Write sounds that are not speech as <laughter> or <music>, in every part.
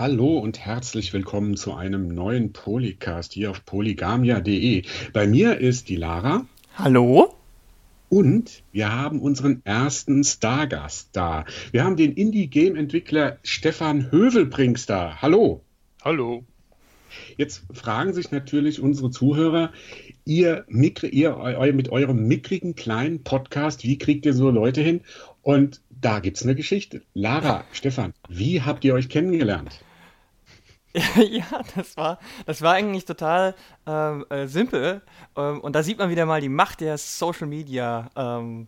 Hallo und herzlich willkommen zu einem neuen Polycast hier auf polygamia.de. Bei mir ist die Lara. Hallo. Und wir haben unseren ersten Stargast da. Wir haben den Indie-Game-Entwickler Stefan Hövelbrings da. Hallo. Hallo. Jetzt fragen sich natürlich unsere Zuhörer, ihr, ihr mit eurem mickrigen kleinen Podcast, wie kriegt ihr so Leute hin? Und da gibt es eine Geschichte. Lara, Stefan, wie habt ihr euch kennengelernt? <laughs> ja, das war, das war eigentlich total ähm, äh, simpel. Ähm, und da sieht man wieder mal die Macht der Social Media ähm,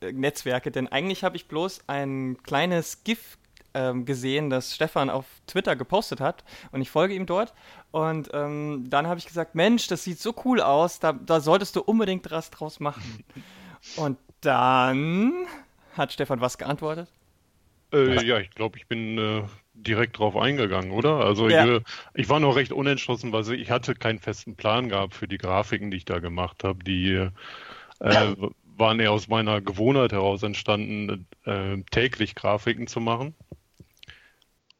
Netzwerke. Denn eigentlich habe ich bloß ein kleines GIF ähm, gesehen, das Stefan auf Twitter gepostet hat. Und ich folge ihm dort. Und ähm, dann habe ich gesagt: Mensch, das sieht so cool aus. Da, da solltest du unbedingt was draus machen. <laughs> Und dann hat Stefan was geantwortet? Äh, ja, ich glaube, ich bin äh, direkt drauf eingegangen, oder? Also ja. ich, ich, war noch recht unentschlossen, weil ich hatte keinen festen Plan gehabt für die Grafiken, die ich da gemacht habe. Die äh, waren eher aus meiner Gewohnheit heraus entstanden, äh, täglich Grafiken zu machen.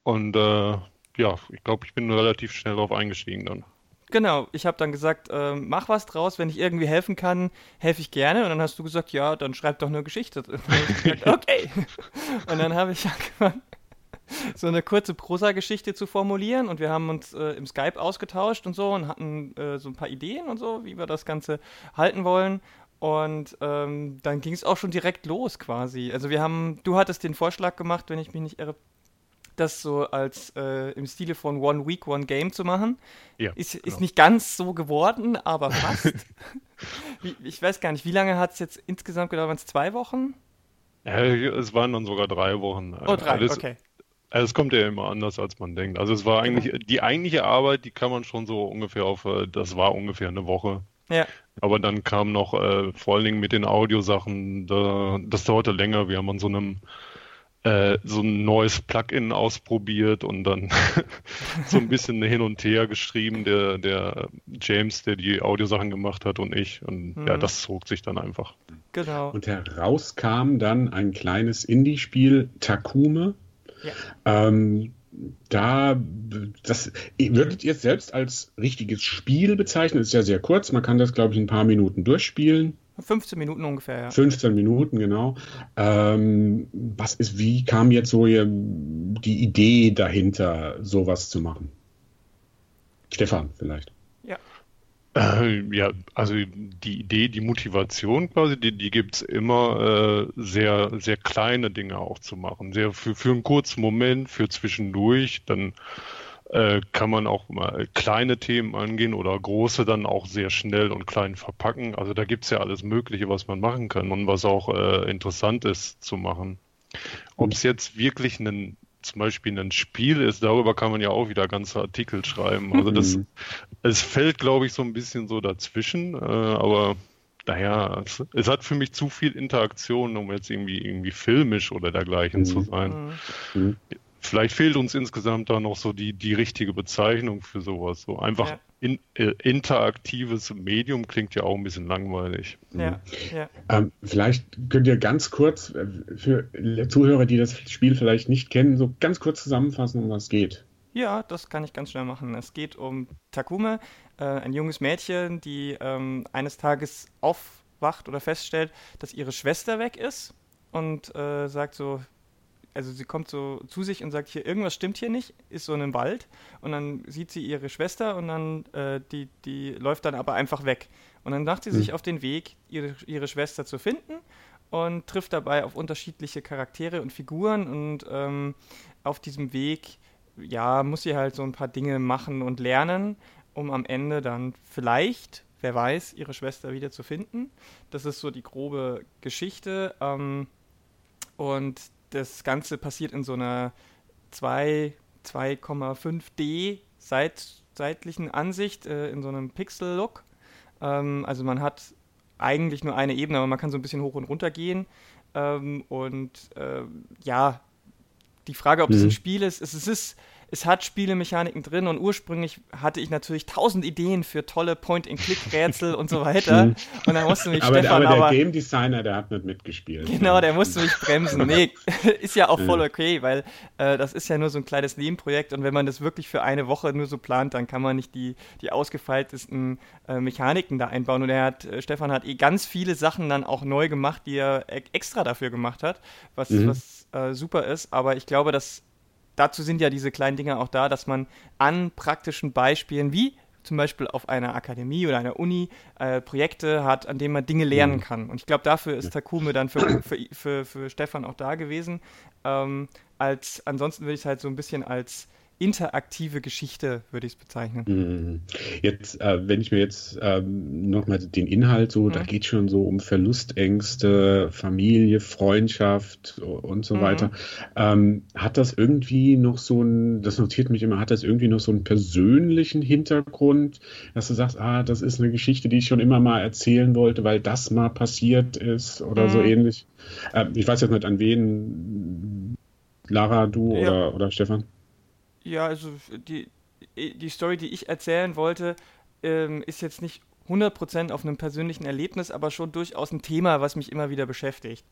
Und äh, ja, ich glaube, ich bin relativ schnell darauf eingestiegen dann. Genau, ich habe dann gesagt, äh, mach was draus, wenn ich irgendwie helfen kann, helfe ich gerne. Und dann hast du gesagt, ja, dann schreib doch eine Geschichte. <laughs> Gesagt, <laughs> okay. Und dann habe ich angefangen, <laughs> so eine kurze Prosa-Geschichte zu formulieren. Und wir haben uns äh, im Skype ausgetauscht und so und hatten äh, so ein paar Ideen und so, wie wir das Ganze halten wollen. Und ähm, dann ging es auch schon direkt los quasi. Also wir haben, du hattest den Vorschlag gemacht, wenn ich mich nicht irre, das so als äh, im Stile von One Week, One Game zu machen. Ja, ist, genau. ist nicht ganz so geworden, aber fast. <laughs> ich weiß gar nicht, wie lange hat es jetzt insgesamt gedauert? Waren es zwei Wochen? Ja, es waren dann sogar drei Wochen. Oh, drei, Alles, okay. Es kommt ja immer anders, als man denkt. Also es war eigentlich, die eigentliche Arbeit, die kann man schon so ungefähr auf, äh, das war ungefähr eine Woche. Ja. Aber dann kam noch äh, vor allen Dingen mit den Audiosachen, da, das dauerte länger. Wir haben an so einem äh, so ein neues Plugin ausprobiert und dann <laughs> so ein bisschen hin und her geschrieben, der, der James, der die Audiosachen gemacht hat und ich. Und mhm. ja, das zog sich dann einfach. Genau. Und herauskam dann ein kleines Indie-Spiel, Takume. Ja. Ähm, da, das würdet ihr es selbst als richtiges Spiel bezeichnen? Ist ja sehr kurz, man kann das, glaube ich, in ein paar Minuten durchspielen. 15 Minuten ungefähr, ja. 15 Minuten, genau. Ähm, was ist, wie kam jetzt so die Idee dahinter, sowas zu machen? Stefan, vielleicht. Ja. Äh, ja, also die Idee, die Motivation quasi, die, die gibt es immer, äh, sehr, sehr kleine Dinge auch zu machen. Sehr für, für einen kurzen Moment, für zwischendurch, dann äh, kann man auch mal kleine Themen angehen oder große dann auch sehr schnell und klein verpacken. Also da gibt es ja alles Mögliche, was man machen kann und was auch äh, interessant ist zu machen. Ob es jetzt wirklich ein zum Beispiel ein Spiel ist, darüber kann man ja auch wieder ganze Artikel schreiben. Also das, mhm. es fällt, glaube ich, so ein bisschen so dazwischen, äh, aber naja, es, es, hat für mich zu viel Interaktion, um jetzt irgendwie irgendwie filmisch oder dergleichen mhm. zu sein. Mhm vielleicht fehlt uns insgesamt da noch so die, die richtige Bezeichnung für sowas. So einfach ja. in, äh, interaktives Medium klingt ja auch ein bisschen langweilig. Ja. Mhm. ja. Ähm, vielleicht könnt ihr ganz kurz äh, für Zuhörer, die das Spiel vielleicht nicht kennen, so ganz kurz zusammenfassen, um was es geht. Ja, das kann ich ganz schnell machen. Es geht um Takume, äh, ein junges Mädchen, die ähm, eines Tages aufwacht oder feststellt, dass ihre Schwester weg ist und äh, sagt so, also sie kommt so zu sich und sagt, hier, irgendwas stimmt hier nicht, ist so in einem Wald und dann sieht sie ihre Schwester und dann, äh, die, die läuft dann aber einfach weg. Und dann macht sie mhm. sich auf den Weg, ihre, ihre Schwester zu finden und trifft dabei auf unterschiedliche Charaktere und Figuren und ähm, auf diesem Weg, ja, muss sie halt so ein paar Dinge machen und lernen, um am Ende dann vielleicht, wer weiß, ihre Schwester wieder zu finden. Das ist so die grobe Geschichte. Ähm, und das Ganze passiert in so einer 2,5D seit, seitlichen Ansicht, äh, in so einem Pixel-Look. Ähm, also man hat eigentlich nur eine Ebene, aber man kann so ein bisschen hoch und runter gehen. Ähm, und äh, ja, die Frage, ob mhm. es ein Spiel ist, es, es ist es hat Spielemechaniken drin und ursprünglich hatte ich natürlich tausend Ideen für tolle Point-and-Click-Rätsel und so weiter. Mhm. Und dann musste mich aber, Stefan aber der aber, Game Designer, der hat nicht mitgespielt. Genau, der musste mich bremsen. <laughs> Nee, <laughs> ist ja auch voll okay, weil äh, das ist ja nur so ein kleines Nebenprojekt und wenn man das wirklich für eine Woche nur so plant, dann kann man nicht die, die ausgefeiltesten äh, Mechaniken da einbauen. Und er hat, äh, Stefan hat eh ganz viele Sachen dann auch neu gemacht, die er e-, extra dafür gemacht hat, was, mhm. was äh, super ist. Aber ich glaube, dass dazu sind ja diese kleinen Dinge auch da, dass man an praktischen Beispielen wie zum Beispiel auf einer Akademie oder einer Uni äh, Projekte hat, an denen man Dinge lernen mhm. kann. Und ich glaube, dafür ist Takume dann für, für, für, für Stefan auch da gewesen. Ähm, als, ansonsten würde ich es halt so ein bisschen als interaktive Geschichte, würde ich es bezeichnen. Mhm. Jetzt, äh, wenn ich mir jetzt ähm, nochmal den Inhalt so, mhm. da geht schon so um Verlustängste, Familie, Freundschaft und so mhm. weiter. Ähm, hat das irgendwie noch so ein, das notiert mich immer, hat das irgendwie noch so einen persönlichen Hintergrund, dass du sagst, ah, das ist eine Geschichte, die ich schon immer mal erzählen wollte, weil das mal passiert ist oder so mhm. ähnlich? Äh, ich weiß jetzt nicht an wen, Lara, du ja. oder, oder Stefan? Ja, also die, die Story, die ich erzählen wollte, ähm, ist jetzt nicht 100% auf einem persönlichen Erlebnis, aber schon durchaus ein Thema, was mich immer wieder beschäftigt.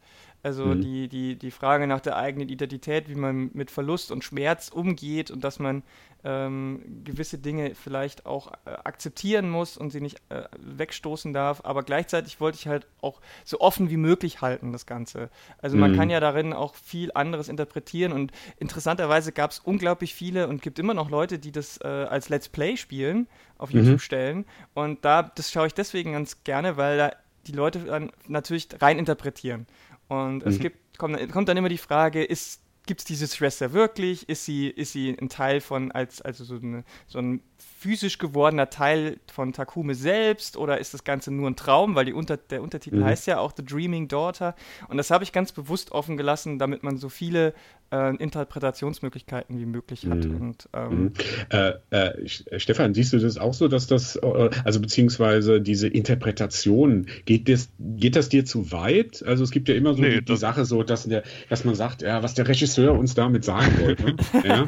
Also mhm. die, die, die Frage nach der eigenen Identität, wie man mit Verlust und Schmerz umgeht und dass man ähm, gewisse Dinge vielleicht auch äh, akzeptieren muss und sie nicht äh, wegstoßen darf. Aber gleichzeitig wollte ich halt auch so offen wie möglich halten, das Ganze. Also man mhm. kann ja darin auch viel anderes interpretieren und interessanterweise gab es unglaublich viele und gibt immer noch Leute, die das äh, als Let's Play spielen, auf mhm. YouTube mhm. stellen. Und da, das schaue ich deswegen ganz gerne, weil da die Leute dann natürlich rein interpretieren. Und es mhm. gibt, kommt, kommt dann immer die Frage, ist gibt es diese Schwester wirklich? Ist sie, ist sie ein Teil von, als, also so, eine, so ein physisch gewordener Teil von Takume selbst oder ist das Ganze nur ein Traum? Weil die Unter der Untertitel mhm. heißt ja auch The Dreaming Daughter. Und das habe ich ganz bewusst offen gelassen, damit man so viele äh, Interpretationsmöglichkeiten wie möglich hat. Mhm. Und, ähm, mhm. äh, äh, Stefan, siehst du das auch so, dass das, äh, also beziehungsweise diese Interpretation, geht das, geht das dir zu weit? Also es gibt ja immer so nee, die, die Sache so, dass, der, dass man sagt, ja, was der Regisseur uns damit sagen wollte. <laughs> ja?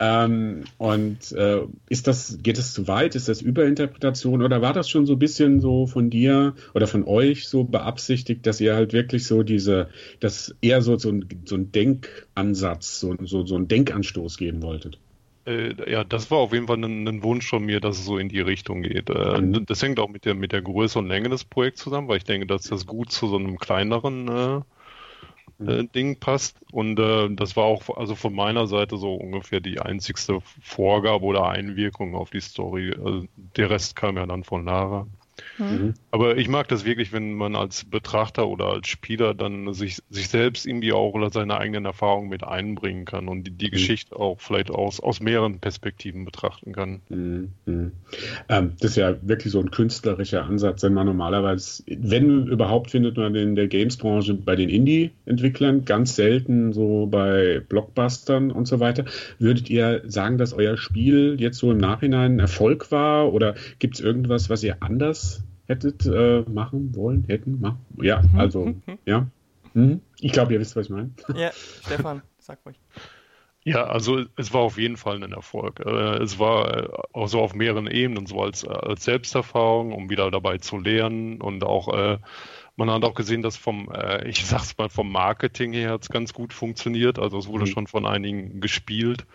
ähm, und äh, ist das, geht das zu weit? Ist das Überinterpretation oder war das schon so ein bisschen so von dir oder von euch so beabsichtigt, dass ihr halt wirklich so diese, dass eher so, so ein, so ein Denk Ansatz, so, so, so einen Denkanstoß geben wolltet? Äh, ja, das war auf jeden Fall ein, ein, Wunsch von mir, dass es so in die Richtung geht. Äh, mhm. Das hängt auch mit der, mit der Größe und Länge des Projekts zusammen, weil ich denke, dass das gut zu so einem kleineren äh. Äh, Ding passt. Und äh, das war auch also von meiner Seite so ungefähr die einzigste Vorgabe oder Einwirkung auf die Story. Also der Rest kam ja dann von Lara. Mhm. Aber ich mag das wirklich, wenn man als Betrachter oder als Spieler dann sich, sich selbst irgendwie auch oder seine eigenen Erfahrungen mit einbringen kann und die, die mhm. Geschichte auch vielleicht aus, aus mehreren Perspektiven betrachten kann. Mhm. mhm. Ähm, das ist ja wirklich so ein künstlerischer Ansatz, wenn man normalerweise, wenn überhaupt, findet man in der Games-Branche bei den Indie-Entwicklern ganz selten so bei Blockbustern und so weiter. Würdet ihr sagen, dass euer Spiel jetzt so im Nachhinein ein Erfolg war oder gibt es irgendwas, was ihr anders hättet äh, machen wollen, hätten, machen. Ja, mhm. also, <laughs> ja. Mhm. Ich glaube, ihr wisst, was ich meine. <laughs> Ja, Stefan, sag ruhig. Ja, also es war auf jeden Fall ein Erfolg. Äh, es war äh, auch so auf mehreren Ebenen, so als, als Selbsterfahrung, um wieder dabei zu lernen und auch äh, man hat auch gesehen, dass vom, äh, ich sag's mal, vom Marketing her hat es ganz gut funktioniert. Also es wurde mhm. schon von einigen gespielt.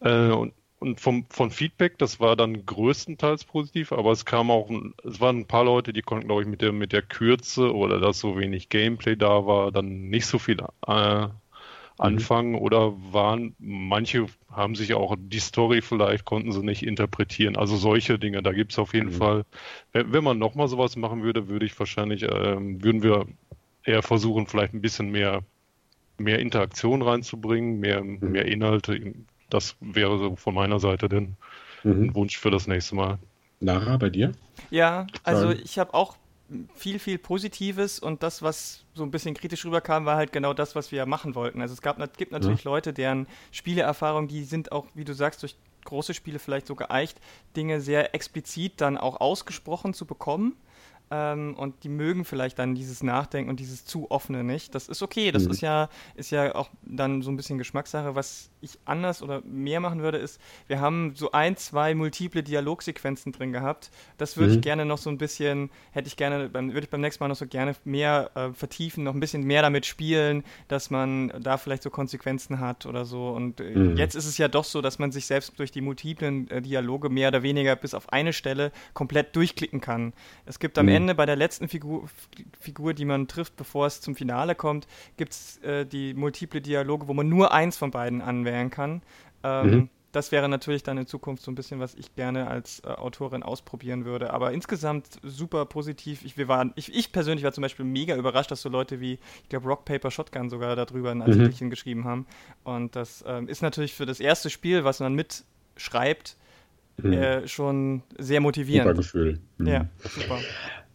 Äh, und und vom, von Feedback, das war dann größtenteils positiv, aber es kam auch, es waren ein paar Leute, die konnten, glaube ich, mit der, mit der Kürze oder dass so wenig Gameplay da war, dann nicht so viel äh, anfangen mhm. oder waren, manche haben sich auch die Story vielleicht, konnten sie nicht interpretieren. Also solche Dinge, da gibt es auf jeden mhm. Fall, wenn, wenn man nochmal sowas machen würde, würde ich wahrscheinlich, äh, würden wir eher versuchen, vielleicht ein bisschen mehr, mehr Interaktion reinzubringen, mehr, mhm. mehr Inhalte das wäre so von meiner Seite denn mhm. ein Wunsch für das nächste Mal. Lara, bei dir? Ja, also ich habe auch viel, viel Positives und das, was so ein bisschen kritisch rüberkam, war halt genau das, was wir machen wollten. Also es gab, gibt natürlich ja. Leute, deren Spieleerfahrung, die sind auch, wie du sagst, durch große Spiele vielleicht so geeicht, Dinge sehr explizit dann auch ausgesprochen zu bekommen. Ähm, und die mögen vielleicht dann dieses Nachdenken und dieses zu offene nicht. Das ist okay, das Mhm. ist ja ist ja auch dann so ein bisschen Geschmackssache. Was ich anders oder mehr machen würde, ist, wir haben so ein, zwei multiple Dialogsequenzen drin gehabt. Das würde Mhm. ich gerne noch so ein bisschen, hätte ich gerne, würde ich beim nächsten Mal noch so gerne mehr äh, vertiefen, noch ein bisschen mehr damit spielen, dass man da vielleicht so Konsequenzen hat oder so. Und äh, Mhm. jetzt ist es ja doch so, dass man sich selbst durch die multiplen äh, Dialoge mehr oder weniger bis auf eine Stelle komplett durchklicken kann. Es gibt am Mhm. Ende bei der letzten Figur, Figur, die man trifft, bevor es zum Finale kommt, gibt es äh, die multiple Dialoge, wo man nur eins von beiden anwählen kann. Ähm, Mhm. Das wäre natürlich dann in Zukunft so ein bisschen, was ich gerne als äh, Autorin ausprobieren würde. Aber insgesamt super positiv. Ich, wir waren, ich, ich persönlich war zum Beispiel mega überrascht, dass so Leute wie, ich glaube, Rock Paper Shotgun sogar darüber ein Artikelchen geschrieben haben. Und das ähm, ist natürlich für das erste Spiel, was man mitschreibt, Mhm. äh, schon sehr Super motivierend. Gefühl. Mhm. Ja, super.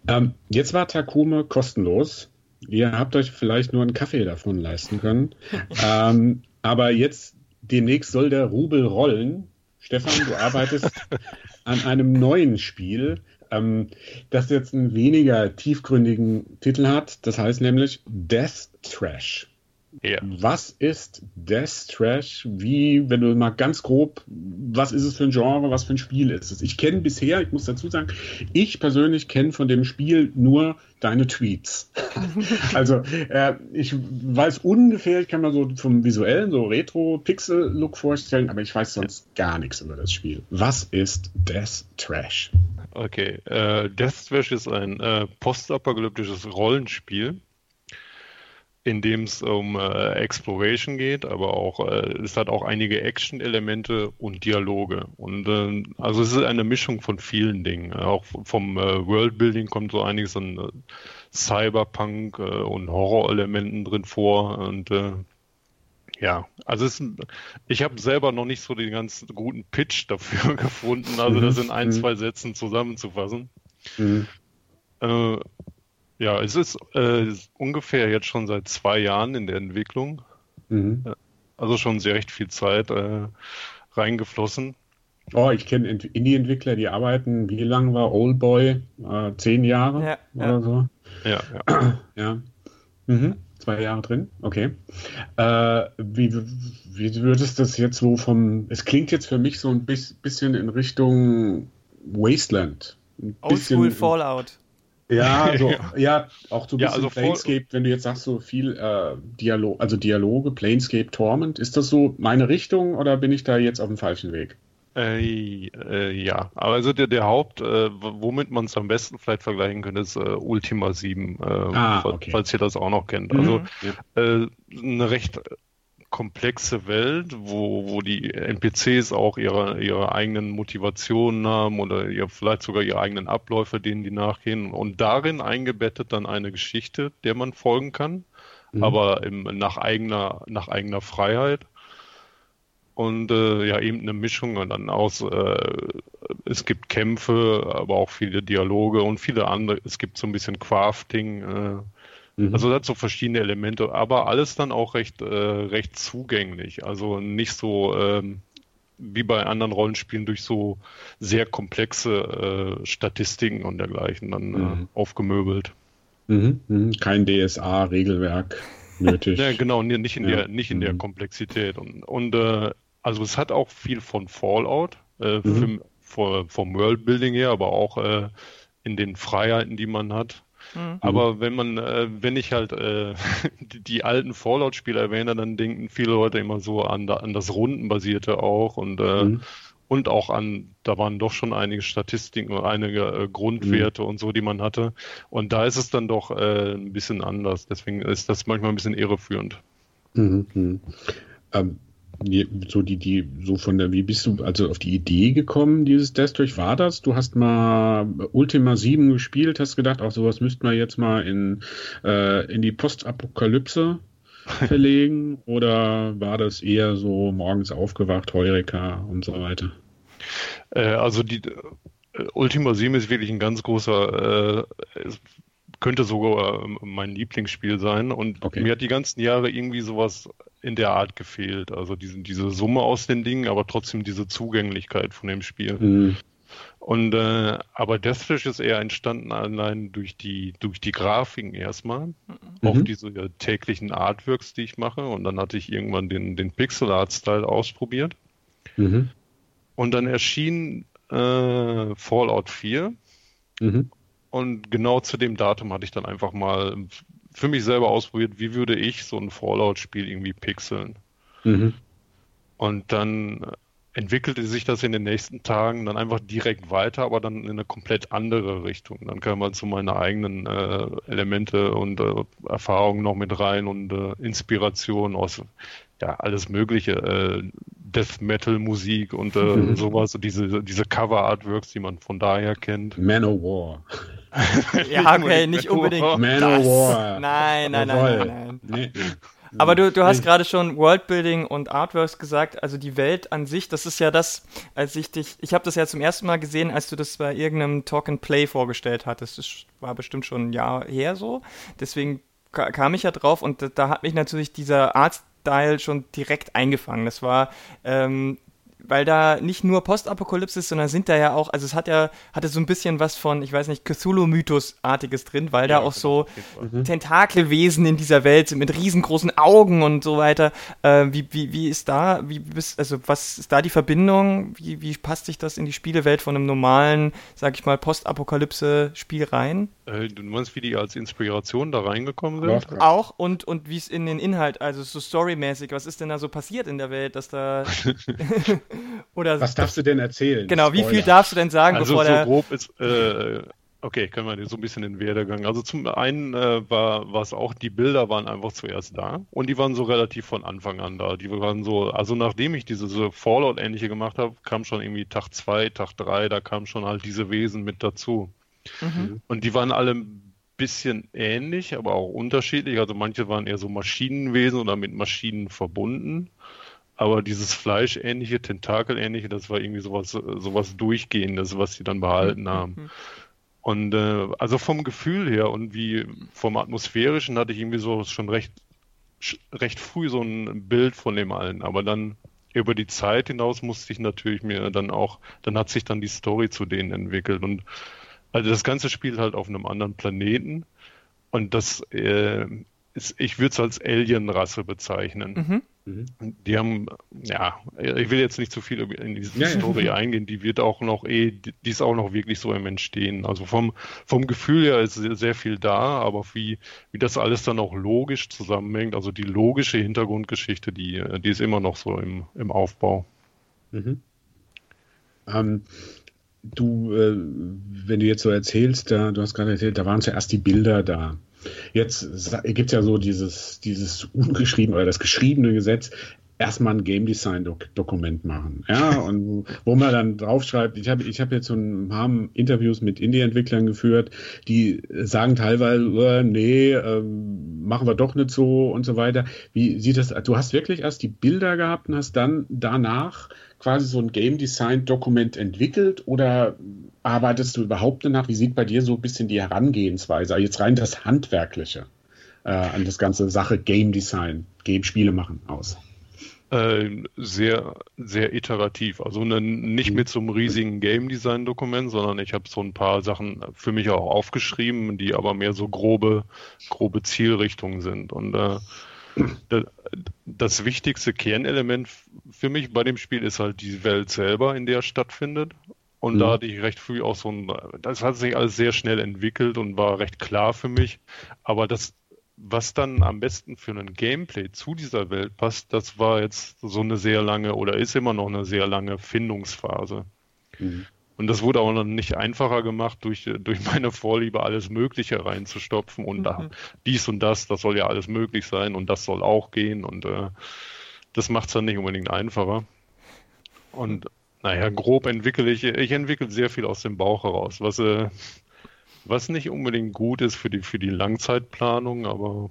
Ähm, jetzt war Takume kostenlos. Ihr habt euch vielleicht nur einen Kaffee davon leisten können. <laughs> ähm, aber jetzt demnächst soll der Rubel rollen. Stefan, du arbeitest <laughs> an einem neuen Spiel, ähm, das jetzt einen weniger tiefgründigen Titel hat. Das heißt nämlich Death Trash. Ja. Was ist Death Trash? Wie, wenn du mal ganz grob, was ist es für ein Genre, was für ein Spiel ist es? Ich kenne bisher, ich muss dazu sagen, ich persönlich kenne von dem Spiel nur deine Tweets. <laughs> also äh, ich weiß ungefähr, ich kann mir so vom visuellen, so Retro-Pixel-Look vorstellen, aber ich weiß sonst gar nichts über das Spiel. Was ist Death Trash? Okay, äh, Death Trash ist ein äh, postapokalyptisches Rollenspiel, in dem es um äh, Exploration geht, aber auch äh, es hat auch einige Action-Elemente und Dialoge. Und äh, also es ist eine Mischung von vielen Dingen. Auch vom äh, Worldbuilding kommt so einiges an äh, Cyberpunk äh, und Horrorelementen drin vor und äh, ja, also es, ich habe selber noch nicht so den ganz guten Pitch dafür <laughs> gefunden, also das in ein, Mhm. zwei Sätzen zusammenzufassen. Mhm. Ja, es ist äh, ungefähr jetzt schon seit zwei Jahren in der Entwicklung, Mhm. also schon sehr recht viel Zeit äh, reingeflossen. Oh, ich kenne Ent- Indie-Entwickler, die arbeiten, wie lang war Oldboy? Äh, zehn Jahre Ja, oder ja. so? Ja, ja. Ja. Mhm. Zwei Jahre drin, okay. Äh, wie, wie würdest du das jetzt so vom. Es klingt jetzt für mich so ein bis, bisschen in Richtung Wasteland. Oldschool Fallout. Ja, <laughs> so, ja, auch so ein Ja, bisschen also Planescape, wenn du jetzt sagst, so viel äh, Dialog, also Dialoge, Planescape Torment, ist das so meine Richtung oder bin ich da jetzt auf dem falschen Weg? Äh, äh, ja, aber also der, der Haupt, äh, womit man es am besten vielleicht vergleichen könnte, ist äh, Ultima 7, äh, Ah, falls, okay. falls ihr das auch noch kennt. Mhm. Also äh, eine recht komplexe Welt, wo, wo die NPCs auch ihre, ihre eigenen Motivationen haben oder ihr, vielleicht sogar ihre eigenen Abläufe, denen die nachgehen. Und darin eingebettet dann eine Geschichte, der man folgen kann, Mhm. aber im, nach, eigener, nach eigener Freiheit. Und äh, ja, eben eine Mischung dann aus, äh, es gibt Kämpfe, aber auch viele Dialoge und viele andere, es gibt so ein bisschen Crafting, äh, Mhm. also das hat so verschiedene Elemente, aber alles dann auch recht, äh, recht zugänglich. Also nicht so ähm, wie bei anderen Rollenspielen durch so sehr komplexe äh, Statistiken und dergleichen dann Mhm. äh, aufgemöbelt. Mhm. Mhm. Kein DSA-Regelwerk nötig. <laughs> Ja, genau, ni- nicht in Ja. der, nicht in der Mhm. Komplexität. Und, und äh, also es hat auch viel von Fallout, äh, Mhm. für, vom Worldbuilding her, aber auch äh, in den Freiheiten, die man hat. Mhm. Aber wenn man, äh, wenn ich halt äh, <laughs> die, die alten Fallout-Spiele erwähne, dann denken viele Leute immer so an, da, an das Rundenbasierte auch und äh, Mhm. und auch an, da waren doch schon einige Statistiken und einige äh, Grundwerte Mhm. und so, die man hatte. Und da ist es dann doch äh, ein bisschen anders. Deswegen ist das manchmal ein bisschen irreführend. Mhm. Mhm. Ähm, so die, die, so von der, wie bist du also auf die Idee gekommen, dieses Death Trash? War das? Du hast mal Ultima 7 gespielt, hast gedacht, auch sowas müssten wir jetzt mal in, äh, in die Postapokalypse <laughs> verlegen? Oder war das eher so morgens aufgewacht, Heureka und so weiter? Äh, also die äh, Ultima 7 ist wirklich ein ganz großer, äh, es könnte sogar äh, mein Lieblingsspiel sein. Und Okay. mir hat die ganzen Jahre irgendwie sowas in der Art gefehlt. Also diese, diese Summe aus den Dingen, aber trotzdem diese Zugänglichkeit von dem Spiel. Mhm. Und äh, aber Deathwish ist eher entstanden allein durch die durch die Grafiken erstmal, mhm. auch diese äh, täglichen Artworks, die ich mache. Und dann hatte ich irgendwann den den Pixel Art Style ausprobiert. Mhm. Und dann erschien äh, Fallout 4. Mhm. Und genau zu dem Datum hatte ich dann einfach mal für mich selber ausprobiert, wie würde ich so ein Fallout-Spiel irgendwie pixeln. Mhm. Und dann entwickelte sich das in den nächsten Tagen dann einfach direkt weiter, aber dann in eine komplett andere Richtung. Dann kam man zu meinen eigenen äh, Elemente und äh, Erfahrungen noch mit rein und äh, Inspiration aus ja alles Mögliche, äh, Death Metal Musik und äh, mhm. <laughs> sowas, diese diese Cover Artworks, die man von daher kennt. Manowar. <laughs> ja, okay, nicht unbedingt. Manowar. Nein, nein, nein, nein, nein. Nee. Aber du, du hast gerade schon Worldbuilding und Artworks gesagt, also die Welt an sich, das ist ja das, als ich dich, ich habe das ja zum ersten Mal gesehen, als du das bei irgendeinem Talk and Play vorgestellt hattest. Das war bestimmt schon ein Jahr her so. Deswegen kam ich ja drauf und da, da hat mich natürlich dieser Artstyle schon direkt eingefangen. Das war ähm, weil da nicht nur Postapokalypse ist, sondern sind da ja auch, also es hat ja, hatte so ein bisschen was von, ich weiß nicht, Cthulhu-Mythos-artiges drin, weil ja, da auch so mhm. Tentakelwesen in dieser Welt sind mit riesengroßen Augen und so weiter. Äh, wie, wie, wie ist da, wie bist, also was ist da die Verbindung? Wie, wie passt sich das in die Spielewelt von einem normalen, sag ich mal, Postapokalypse-Spiel rein? Du meinst, wie die als Inspiration da reingekommen sind? Ja, auch und, und wie es in den Inhalt, also so storymäßig, was ist denn da so passiert in der Welt, dass da <laughs> Oder Was darfst du denn erzählen? Genau, Spoiler. wie viel darfst du denn sagen, also bevor so der... grob ist, äh, okay, können wir so ein bisschen den Werdegang. Also zum einen äh, war es auch, die Bilder waren einfach zuerst da und die waren so relativ von Anfang an da. Die waren so, also nachdem ich diese so Fallout-ähnliche gemacht habe, kam schon irgendwie Tag 2, Tag 3, da kamen schon halt diese Wesen mit dazu. Mhm. Und die waren alle ein bisschen ähnlich, aber auch unterschiedlich. Also manche waren eher so Maschinenwesen oder mit Maschinen verbunden. Aber dieses Fleischähnliche, Tentakelähnliche, das war irgendwie sowas, sowas Durchgehendes, was sie dann behalten haben. Mhm. Und äh, also vom Gefühl her und wie vom Atmosphärischen hatte ich irgendwie so schon recht, recht früh so ein Bild von dem allen. Aber dann über die Zeit hinaus musste ich natürlich mir dann auch, dann hat sich dann die Story zu denen entwickelt. Und also das ganze spielt halt auf einem anderen Planeten. Und das äh, ist, ich würde es als Alien-Rasse bezeichnen. Mhm. Mhm. Die haben, ja, ich will jetzt nicht zu viel in diese ja, Story ja. <laughs> eingehen, die wird auch noch eh, die ist auch noch wirklich so im Entstehen. Also vom, vom Gefühl her ist sehr viel da, aber wie, wie das alles dann auch logisch zusammenhängt, also die logische Hintergrundgeschichte, die, die ist immer noch so im, im Aufbau. Mhm. Ähm, du, äh, wenn du jetzt so erzählst, da, du hast gerade erzählt, da waren zuerst die Bilder da. Jetzt gibt es ja so dieses, dieses ungeschriebene oder das geschriebene Gesetz, erstmal ein Game Design Dokument machen. Ja, <laughs> und wo man dann draufschreibt, ich habe ich hab jetzt so ein paar Interviews mit Indie-Entwicklern geführt, die sagen teilweise, äh, nee, äh, machen wir doch nicht so und so weiter. Wie sieht das, du hast wirklich erst die Bilder gehabt und hast dann danach quasi so ein Game Design Dokument entwickelt oder arbeitest du überhaupt danach? Wie sieht bei dir so ein bisschen die Herangehensweise, jetzt rein das Handwerkliche äh, an das ganze Sache Game Design, Game Spiele machen aus? Äh, sehr, sehr iterativ. Also ne, nicht mhm. mit so einem riesigen Game Design Dokument, sondern ich habe so ein paar Sachen für mich auch aufgeschrieben, die aber mehr so grobe, grobe Zielrichtungen sind. Und äh, das wichtigste Kernelement für mich bei dem Spiel ist halt die Welt selber, in der es stattfindet. Und mhm. da hatte ich recht früh auch so ein, das hat sich alles sehr schnell entwickelt und war recht klar für mich. Aber das, was dann am besten für ein Gameplay zu dieser Welt passt, das war jetzt so eine sehr lange oder ist immer noch eine sehr lange Findungsphase. Mhm. Und das wurde auch noch nicht einfacher gemacht durch, durch meine Vorliebe, alles Mögliche reinzustopfen und mhm. da dies und das, das soll ja alles möglich sein und das soll auch gehen und äh, das macht es dann nicht unbedingt einfacher. Und naja, grob entwickle ich, ich entwickle sehr viel aus dem Bauch heraus, was, äh, was nicht unbedingt gut ist für die, für die Langzeitplanung, aber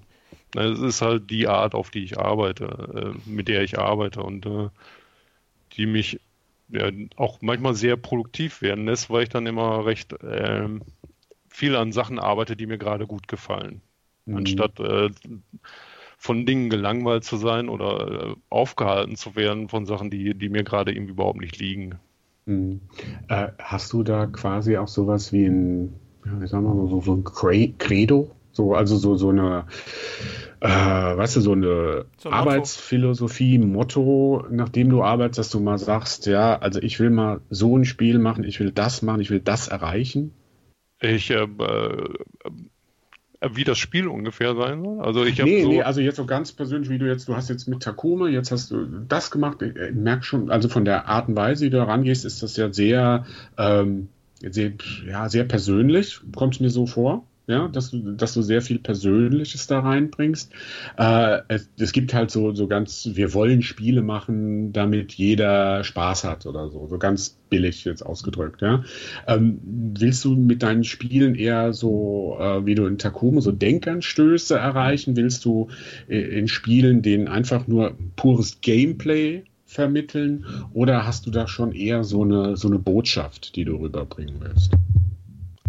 es ist halt die Art, auf die ich arbeite, äh, mit der ich arbeite und äh, die mich ja, auch manchmal sehr produktiv werden lässt, weil ich dann immer recht äh, viel an Sachen arbeite, die mir gerade gut gefallen. Mhm. Anstatt äh, von Dingen gelangweilt zu sein oder äh, aufgehalten zu werden von Sachen, die, die mir gerade irgendwie überhaupt nicht liegen. Mhm. Äh, hast du da quasi auch sowas wie ein, ja, wie sagen wir mal, so, so ein Credo? So, also so, so eine, äh, weißt du, so eine so ein Arbeitsphilosophie, Motto, nachdem du arbeitest, dass du mal sagst, ja, also ich will mal so ein Spiel machen, ich will das machen, ich will das erreichen? Ich, äh, äh wie das Spiel ungefähr sein soll? Also ich nee, so nee, also jetzt so ganz persönlich, wie du jetzt, du hast jetzt mit Takuma, jetzt hast du das gemacht. Ich, ich merke schon, also von der Art und Weise, wie du rangehst, ist das ja sehr, ähm, sehr, ja, sehr persönlich, kommt mir so vor ja, dass du, dass du sehr viel Persönliches da reinbringst. Äh, es, es, gibt halt so, so ganz, wir wollen Spiele machen, damit jeder Spaß hat oder so, so ganz billig jetzt ausgedrückt, ja. Ähm, willst du mit deinen Spielen eher so, äh, wie du in Takome, so Denkanstöße erreichen? Willst du äh, in Spielen denen einfach nur pures Gameplay vermitteln oder hast du da schon eher so eine, so eine Botschaft, die du rüberbringen willst?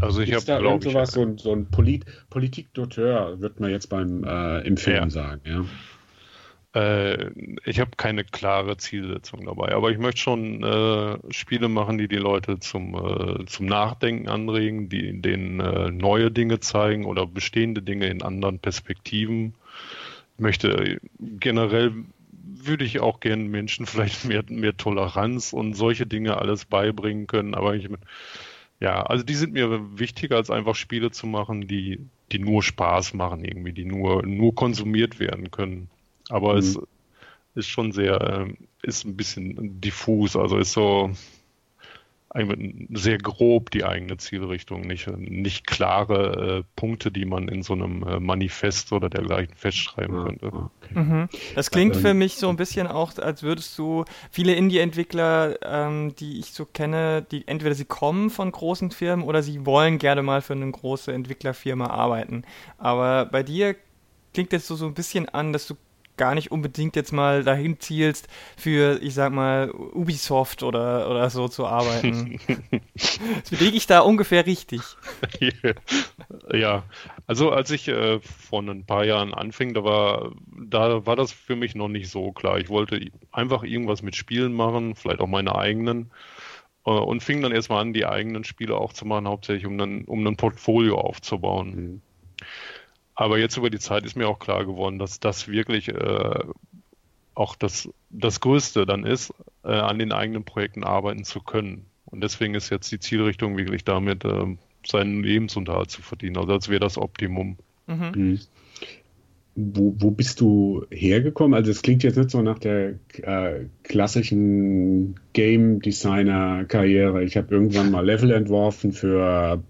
Also ich habe, glaube ich, so ein, so ein Polit Politik d'auteur, wird man jetzt beim äh, im Film ja. sagen, ja. Äh, ich habe keine klare Zielsetzung dabei, aber ich möchte schon äh, Spiele machen, die die Leute zum, äh, zum Nachdenken anregen, die denen äh, neue Dinge zeigen oder bestehende Dinge in anderen Perspektiven. Ich möchte generell würde ich auch gerne Menschen <laughs> vielleicht mehr, mehr Toleranz und solche Dinge alles beibringen können, aber ich ja, also die sind mir wichtiger, als einfach Spiele zu machen, die, die nur Spaß machen, irgendwie, die nur, nur konsumiert werden können. Aber mhm. es ist schon sehr, ähm, ist ein bisschen diffus, also ist so, sehr grob die eigene Zielrichtung, nicht, nicht klare äh, Punkte, die man in so einem äh, Manifest oder dergleichen festschreiben ja, könnte. Okay. Mhm. Das klingt für mich so ein bisschen auch, als würdest du viele Indie-Entwickler, ähm, die ich so kenne, die entweder sie kommen von großen Firmen oder sie wollen gerne mal für eine große Entwicklerfirma arbeiten. Aber bei dir klingt es so, so ein bisschen an, dass du gar nicht unbedingt jetzt mal dahin zielst, für, ich sag mal, Ubisoft oder, oder so zu arbeiten. <laughs> liege ich da ungefähr richtig? <laughs> ja, also als ich äh, vor ein paar Jahren anfing, da war, da war das für mich noch nicht so klar. Ich wollte einfach irgendwas mit Spielen machen, vielleicht auch meine eigenen. Äh, und fing dann erstmal an, die eigenen Spiele auch zu machen, hauptsächlich um ein, um ein Portfolio aufzubauen. Mhm. Aber jetzt über die Zeit ist mir auch klar geworden, dass das wirklich äh, auch das, das Größte dann ist, äh, an den eigenen Projekten arbeiten zu können. Und deswegen ist jetzt die Zielrichtung wirklich damit, äh, seinen Lebensunterhalt zu verdienen. Also als wäre das Optimum. Mhm. Mhm. Wo, wo bist du hergekommen? Also es klingt jetzt nicht so nach der äh, klassischen Game Designer Karriere. Ich habe irgendwann mal Level entworfen für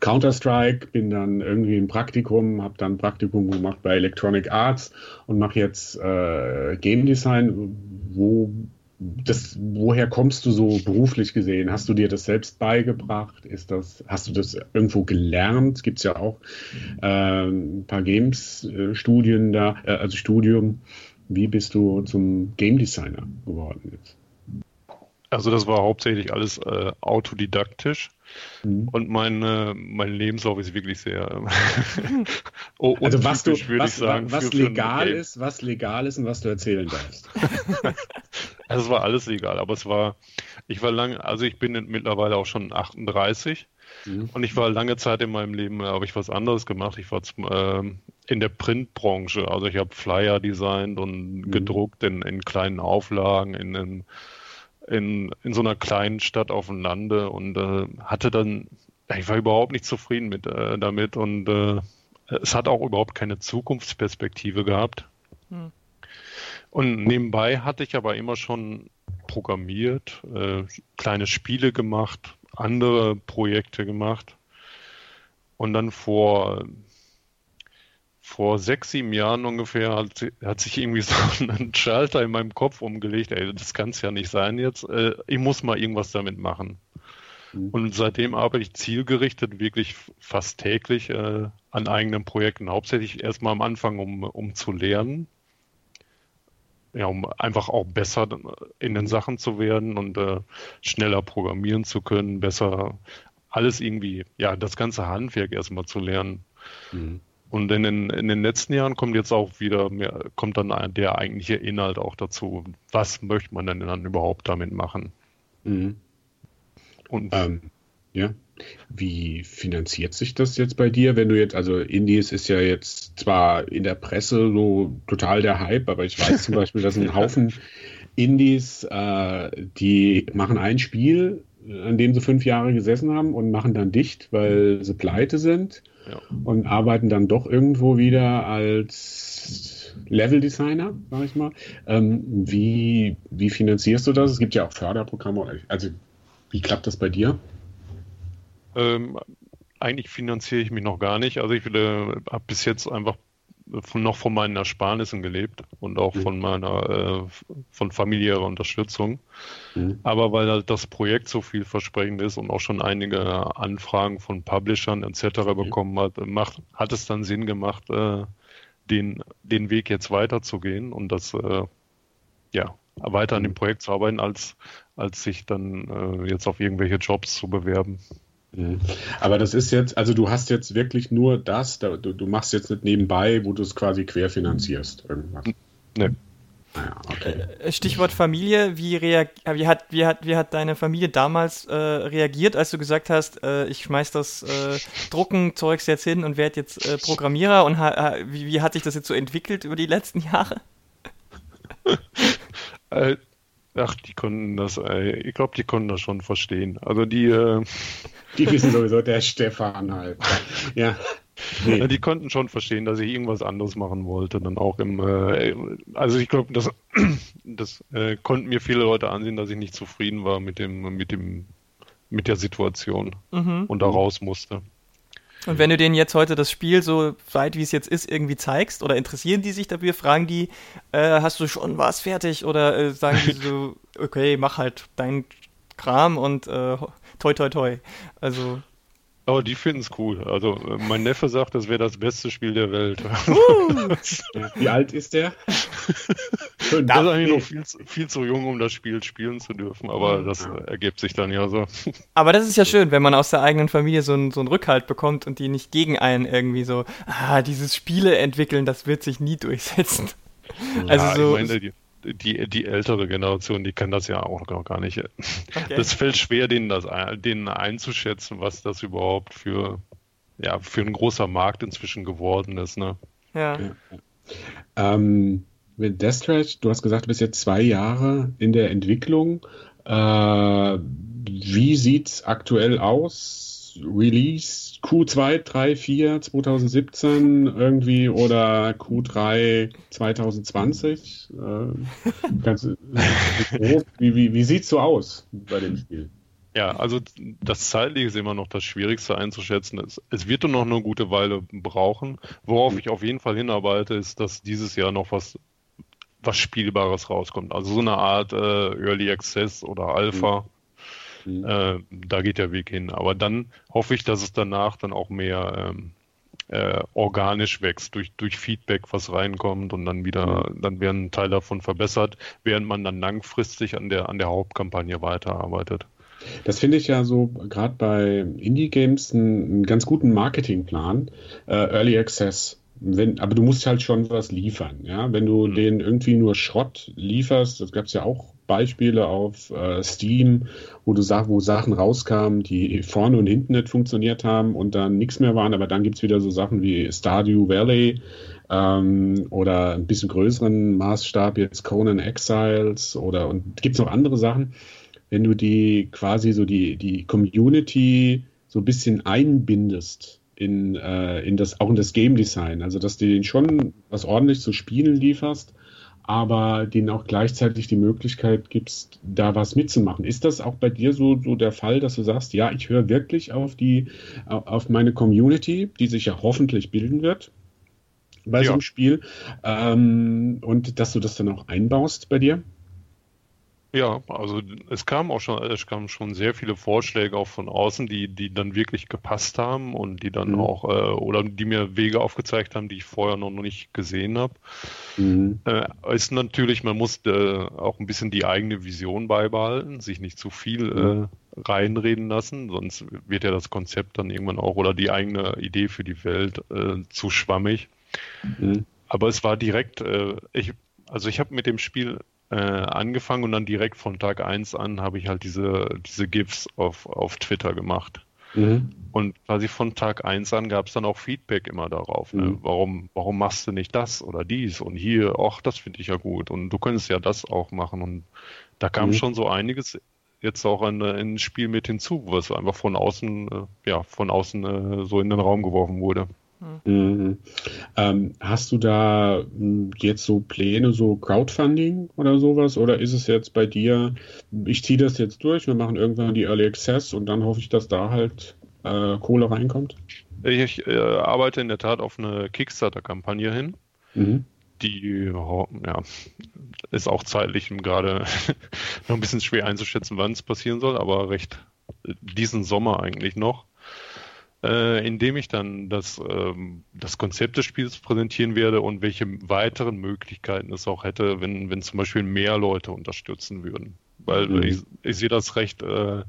Counter-Strike, bin dann irgendwie im Praktikum, habe dann Praktikum gemacht bei Electronic Arts und mache jetzt äh, Game Design. Wo, das, woher kommst du so beruflich gesehen? Hast du dir das selbst beigebracht? Ist das, hast du das irgendwo gelernt? Gibt es ja auch äh, ein paar Games-Studien da, äh, also Studium. Wie bist du zum Game Designer geworden jetzt? Also das war hauptsächlich alles äh, autodidaktisch. Mhm. Und mein, äh, mein Lebenslauf ist wirklich sehr <laughs> oh, also was du was, sagen, was für, legal für ist, was legal ist und was du erzählen darfst. <laughs> Also, es war alles legal, aber es war, ich war lange, also ich bin mittlerweile auch schon 38 mhm. und ich war lange Zeit in meinem Leben, habe ich was anderes gemacht. Ich war zum, äh, in der Printbranche, also ich habe Flyer designt und mhm. gedruckt in, in kleinen Auflagen, in, in in, in so einer kleinen Stadt auf dem Lande und äh, hatte dann, ich war überhaupt nicht zufrieden mit äh, damit und äh, es hat auch überhaupt keine Zukunftsperspektive gehabt. Hm. Und nebenbei hatte ich aber immer schon programmiert, äh, kleine Spiele gemacht, andere Projekte gemacht. Und dann vor vor sechs, sieben Jahren ungefähr hat, hat, sich irgendwie <laughs> so ein Schalter in meinem Kopf umgelegt, ey, das kann es ja nicht sein jetzt, äh, ich muss mal irgendwas damit machen. Mhm. Und seitdem arbeite ich zielgerichtet, wirklich fast täglich äh, an eigenen Projekten, hauptsächlich erstmal am Anfang, um, um zu lernen, ja, um einfach auch besser in den Sachen zu werden und äh, schneller programmieren zu können, besser alles irgendwie, ja, das ganze Handwerk erstmal zu lernen. Mhm. Und in den, in den letzten Jahren kommt jetzt auch wieder mehr, kommt dann der eigentliche Inhalt auch dazu. Was möchte man denn dann überhaupt damit machen? Mhm. Und ähm, ja. Wie finanziert sich das jetzt bei dir, wenn du jetzt, also Indies ist ja jetzt zwar in der Presse so total der Hype, aber ich weiß zum Beispiel, dass ein <laughs> Haufen Indies, äh, die machen ein Spiel, an dem sie fünf Jahre gesessen haben und machen dann dicht, weil sie pleite sind ja. und arbeiten dann doch irgendwo wieder als Level-Designer, sag ich mal. Ähm, wie, wie finanzierst du das? Es gibt ja auch Förderprogramme. Also wie klappt das bei dir? Ähm, eigentlich finanziere ich mich noch gar nicht. Also ich äh, habe bis jetzt einfach von, noch von meinen Ersparnissen gelebt und auch mhm. von meiner äh, von familiärer Unterstützung. Mhm. Aber weil halt das Projekt so vielversprechend ist und auch schon einige Anfragen von Publishern etc. Mhm. bekommen hat, macht, hat es dann Sinn gemacht, äh, den, den Weg jetzt weiterzugehen und das äh, ja weiter an dem mhm. Projekt zu arbeiten, als, als sich dann äh, jetzt auf irgendwelche Jobs zu bewerben. Mhm. Aber das ist jetzt, also du hast jetzt wirklich nur das, du, du machst jetzt nicht nebenbei, wo du es quasi querfinanzierst, irgendwas. Ne. Ah okay. Äh, Stichwort Familie, wie, äh, wie, hat, wie, hat, wie hat deine Familie damals äh, reagiert, als du gesagt hast, äh, ich schmeiß das äh, Drucken-Zeugs jetzt hin und werde jetzt äh, Programmierer und ha, wie, wie, hat sich das jetzt so entwickelt über die letzten Jahre? <laughs> Ach, die konnten das, ich glaube, die konnten das schon verstehen. Also die, <laughs> die wissen sowieso, der Stefan halt. Ja. Nee. Die konnten schon verstehen, dass ich irgendwas anderes machen wollte. Dann auch im, äh, also ich glaube, das, <clears throat> das äh, konnten mir viele Leute ansehen, dass ich nicht zufrieden war mit dem, mit dem, mit der Situation mhm. und da raus musste. Und wenn du denen jetzt heute das Spiel so weit wie es jetzt ist irgendwie zeigst oder interessieren die sich dafür, fragen die, äh, hast du schon was fertig oder äh, sagen die so, <laughs> okay, mach halt dein Kram und äh, toi toi toi. Also. Aber die finden es cool. Also äh, mein Neffe sagt, das wäre das beste Spiel der Welt. <laughs> Wie alt ist der? <laughs> der ist eigentlich noch viel, viel, zu jung, um das Spiel spielen zu dürfen, aber das ja. ergibt sich dann ja so. <laughs> Aber das ist ja schön, wenn man aus der eigenen Familie so einen, so einen Rückhalt bekommt und die nicht gegen einen irgendwie so, ah, dieses Spiele entwickeln, das wird sich nie durchsetzen. Ja, also so, ich meine, die, die, die ältere Generation, die kann das ja auch noch gar nicht. Okay. Das fällt schwer, denen, das, denen einzuschätzen, was das überhaupt für, ja, für ein großer Markt inzwischen geworden ist. Ne? Ja. ja. Ähm, mit Death du hast gesagt, du bist jetzt zwei Jahre in der Entwicklung. Äh, wie sieht es aktuell aus? Release Q2, 3, 4 2017 irgendwie oder Q3 2020? Äh, ganz, <laughs> wie wie, wie sieht es so aus bei dem Spiel? Ja, also das Zeitliche ist immer noch das Schwierigste einzuschätzen. Es, es wird noch eine gute Weile brauchen. Worauf ich auf jeden Fall hinarbeite, ist, dass dieses Jahr noch was, was Spielbares rauskommt. Also so eine Art äh, Early Access oder Alpha. Mhm Mhm. Äh, da geht der Weg hin. Aber dann hoffe ich, dass es danach dann auch mehr ähm, äh, organisch wächst durch, durch Feedback, was reinkommt und dann wieder, mhm. dann werden ein Teil davon verbessert, während man dann langfristig an der, an der Hauptkampagne weiterarbeitet. Das finde ich ja so gerade bei Indie-Games einen, einen, ganz guten Marketingplan. Äh, Early Access. Wenn, aber du musst halt schon was liefern, ja. Wenn du mhm. denen irgendwie nur Schrott lieferst, das gab es ja auch Beispiele auf äh, Steam, wo du sag, wo Sachen rauskamen, die vorne und hinten nicht funktioniert haben und dann nichts mehr waren, aber dann gibt es wieder so Sachen wie Stardew Valley ähm, oder ein bisschen größeren Maßstab jetzt Conan Exiles oder und gibt es noch andere Sachen, wenn du die quasi so die, die Community so ein bisschen einbindest in, äh, in das, auch in das Game Design, also dass du denen schon was ordentlich zu spielen lieferst aber denen auch gleichzeitig die Möglichkeit gibst, da was mitzumachen. Ist das auch bei dir so, so der Fall, dass du sagst, ja, ich höre wirklich auf die, auf meine Community, die sich ja hoffentlich bilden wird bei ja. so einem Spiel, ähm, und dass du das dann auch einbaust bei dir? Ja, also es kam auch schon, es kamen schon sehr viele Vorschläge auch von außen, die, die dann wirklich gepasst haben und die dann mhm. auch, äh, oder die mir Wege aufgezeigt haben, die ich vorher noch nicht gesehen habe. Mhm. Äh, ist natürlich, man muss äh, auch ein bisschen die eigene Vision beibehalten, sich nicht zu viel mhm. äh, reinreden lassen, sonst wird ja das Konzept dann irgendwann auch oder die eigene Idee für die Welt äh, zu schwammig. Mhm. Aber es war direkt, äh, ich, also ich habe mit dem Spiel äh, angefangen und dann direkt von Tag 1 an habe ich halt diese, diese GIFs auf, auf Twitter gemacht. Mhm. Und quasi von Tag 1 an gab es dann auch Feedback immer darauf. Ne? Mhm. Warum, warum machst du nicht das oder dies und hier, ach, das finde ich ja gut und du könntest ja das auch machen. Und da kam mhm. schon so einiges jetzt auch in, in ein Spiel mit hinzu, was einfach von außen, äh, ja, von außen äh, so in den Raum geworfen wurde. Mhm. Ähm, hast du da hm, jetzt so Pläne, so Crowdfunding oder sowas? Oder ist es jetzt bei dir, ich ziehe das jetzt durch, wir machen irgendwann die Early Access und dann hoffe ich, dass da halt äh, Kohle reinkommt? Ich äh, arbeite in der Tat auf eine Kickstarter-Kampagne hin. Mhm. Die ja, ist auch zeitlich gerade <laughs> noch ein bisschen schwer einzuschätzen, wann es passieren soll, aber recht äh, diesen Sommer eigentlich noch äh, indem ich dann das, ähm, das Konzept des Spiels präsentieren werde und welche weiteren Möglichkeiten es auch hätte, wenn, wenn zum Beispiel mehr Leute unterstützen würden. Weil mhm. ich, ich sehe das recht, äh,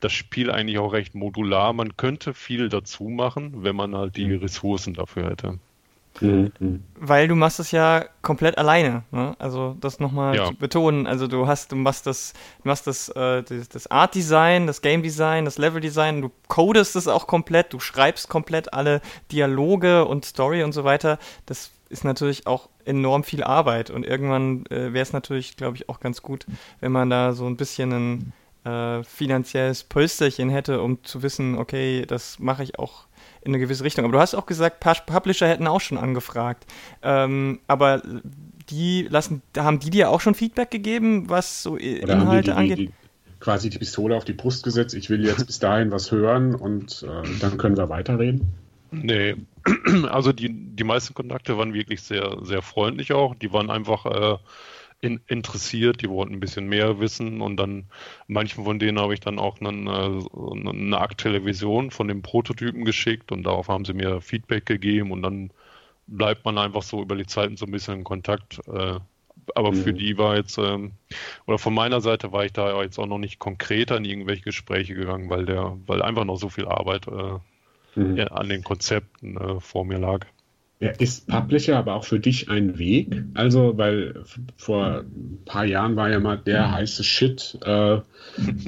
das Spiel eigentlich auch recht modular. Man könnte viel dazu machen, wenn man halt die mhm. Ressourcen dafür hätte. Mhm. Weil du machst es ja komplett alleine. Ne? Also das nochmal ja. zu betonen. Also du hast, du machst das, du machst das, äh, das Art Design, das Game Design, das Level Design, du codest es auch komplett, du schreibst komplett alle Dialoge und Story und so weiter. Das ist natürlich auch enorm viel Arbeit und irgendwann äh, wäre es natürlich, glaube ich, auch ganz gut, wenn man da so ein bisschen ein äh, finanzielles Pölsterchen hätte, um zu wissen, okay, das mache ich auch in eine gewisse Richtung. Aber du hast auch gesagt, Publisher hätten auch schon angefragt. Ähm, aber die lassen, haben die dir auch schon Feedback gegeben, was so Oder Inhalte die, angeht? Die, quasi die Pistole auf die Brust gesetzt, ich will jetzt bis dahin was hören und äh, dann können wir weiterreden? Nee, <clears throat> also die, die meisten Kontakte waren wirklich sehr, sehr freundlich auch. Die waren einfach äh, in, interessiert, die wollten ein bisschen mehr wissen und dann manchen von denen habe ich dann auch einen, äh, eine aktuelle Vision von dem Prototypen geschickt und darauf haben sie mir Feedback gegeben und dann bleibt man einfach so über die Zeiten so ein bisschen in Kontakt. Äh, aber mhm. für die war jetzt, ähm, oder von meiner Seite war ich da jetzt auch noch nicht konkreter in irgendwelche Gespräche gegangen, weil der, weil einfach noch so viel Arbeit äh, mhm. an den Konzepten äh, vor mir lag. Ja, ist Publisher aber auch für dich ein Weg? Also, weil vor ein paar Jahren war ja mal der heiße Shit äh,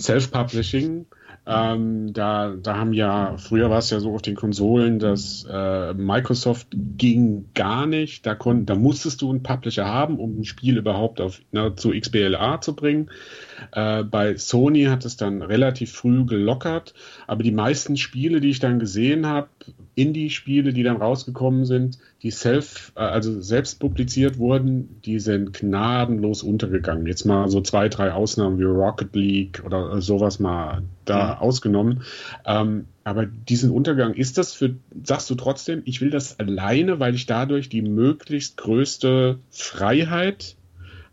Self-Publishing. Ähm, da, da haben ja, früher war es ja so auf den Konsolen, dass äh, Microsoft ging gar nicht. Da, kon, da musstest du einen Publisher haben, um ein Spiel überhaupt auf, na, zu XBLA zu bringen. Äh, bei Sony hat es dann relativ früh gelockert, aber die meisten Spiele, die ich dann gesehen habe, Indie-Spiele, die dann rausgekommen sind, die self, äh, also selbst publiziert wurden, die sind gnadenlos untergegangen. Jetzt mal so zwei, drei Ausnahmen wie Rocket League oder sowas mal da mhm. ausgenommen. Ähm, aber diesen Untergang, ist das für, sagst du trotzdem, ich will das alleine, weil ich dadurch die möglichst größte Freiheit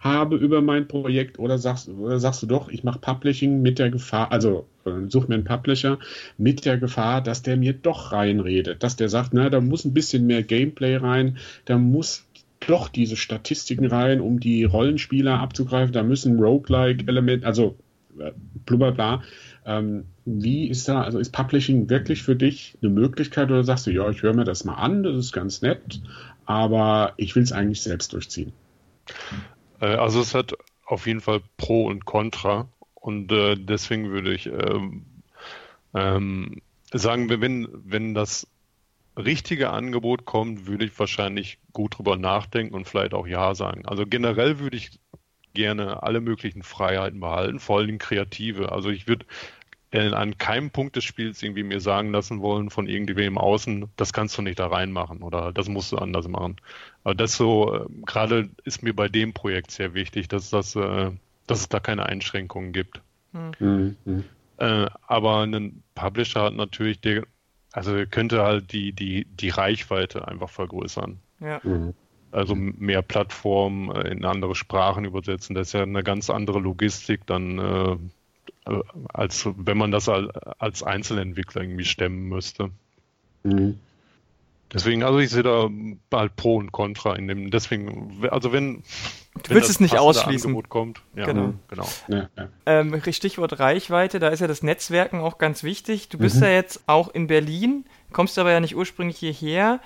habe über mein Projekt oder sagst, oder sagst du doch, ich mache Publishing mit der Gefahr, also äh, such mir einen Publisher mit der Gefahr, dass der mir doch reinredet, dass der sagt, na, da muss ein bisschen mehr Gameplay rein, da muss doch diese Statistiken rein, um die Rollenspieler abzugreifen, da müssen Roguelike-Elemente, also äh, blubberbla. Ähm, wie ist da, also ist Publishing wirklich für dich eine Möglichkeit oder sagst du, ja, ich höre mir das mal an, das ist ganz nett, aber ich will es eigentlich selbst durchziehen? Äh, also es hat auf jeden Fall Pro und Contra und äh, deswegen würde ich ähm, ähm, sagen, wenn, wenn das richtige Angebot kommt, würde ich wahrscheinlich gut drüber nachdenken und vielleicht auch Ja sagen. Also generell würde ich gerne alle möglichen Freiheiten behalten, vor allem kreative. Also ich würde an keinem Punkt des Spiels irgendwie mir sagen lassen wollen von irgendwem außen, das kannst du nicht da reinmachen oder das musst du anders machen. Aber das so, äh, gerade ist mir bei dem Projekt sehr wichtig, dass das, äh, dass es da keine Einschränkungen gibt. Mhm. Mhm. Äh, aber ein Publisher hat natürlich, der, also könnte halt die, die, die Reichweite einfach vergrößern. Ja. Mhm. Also mehr Plattformen in andere Sprachen übersetzen. Das ist ja eine ganz andere Logistik dann äh, äh, als wenn man das als Einzelentwickler irgendwie stemmen müsste. Mhm. Deswegen, also ich sehe da halt Pro und Contra in dem, deswegen, also wenn. Du willst es nicht ausschließen. Angebot kommt, ja, genau. genau. Ja, ja. Ähm, Stichwort Reichweite, da ist ja das Netzwerken auch ganz wichtig. Du bist mhm. ja jetzt auch in Berlin, kommst aber ja nicht ursprünglich hierher.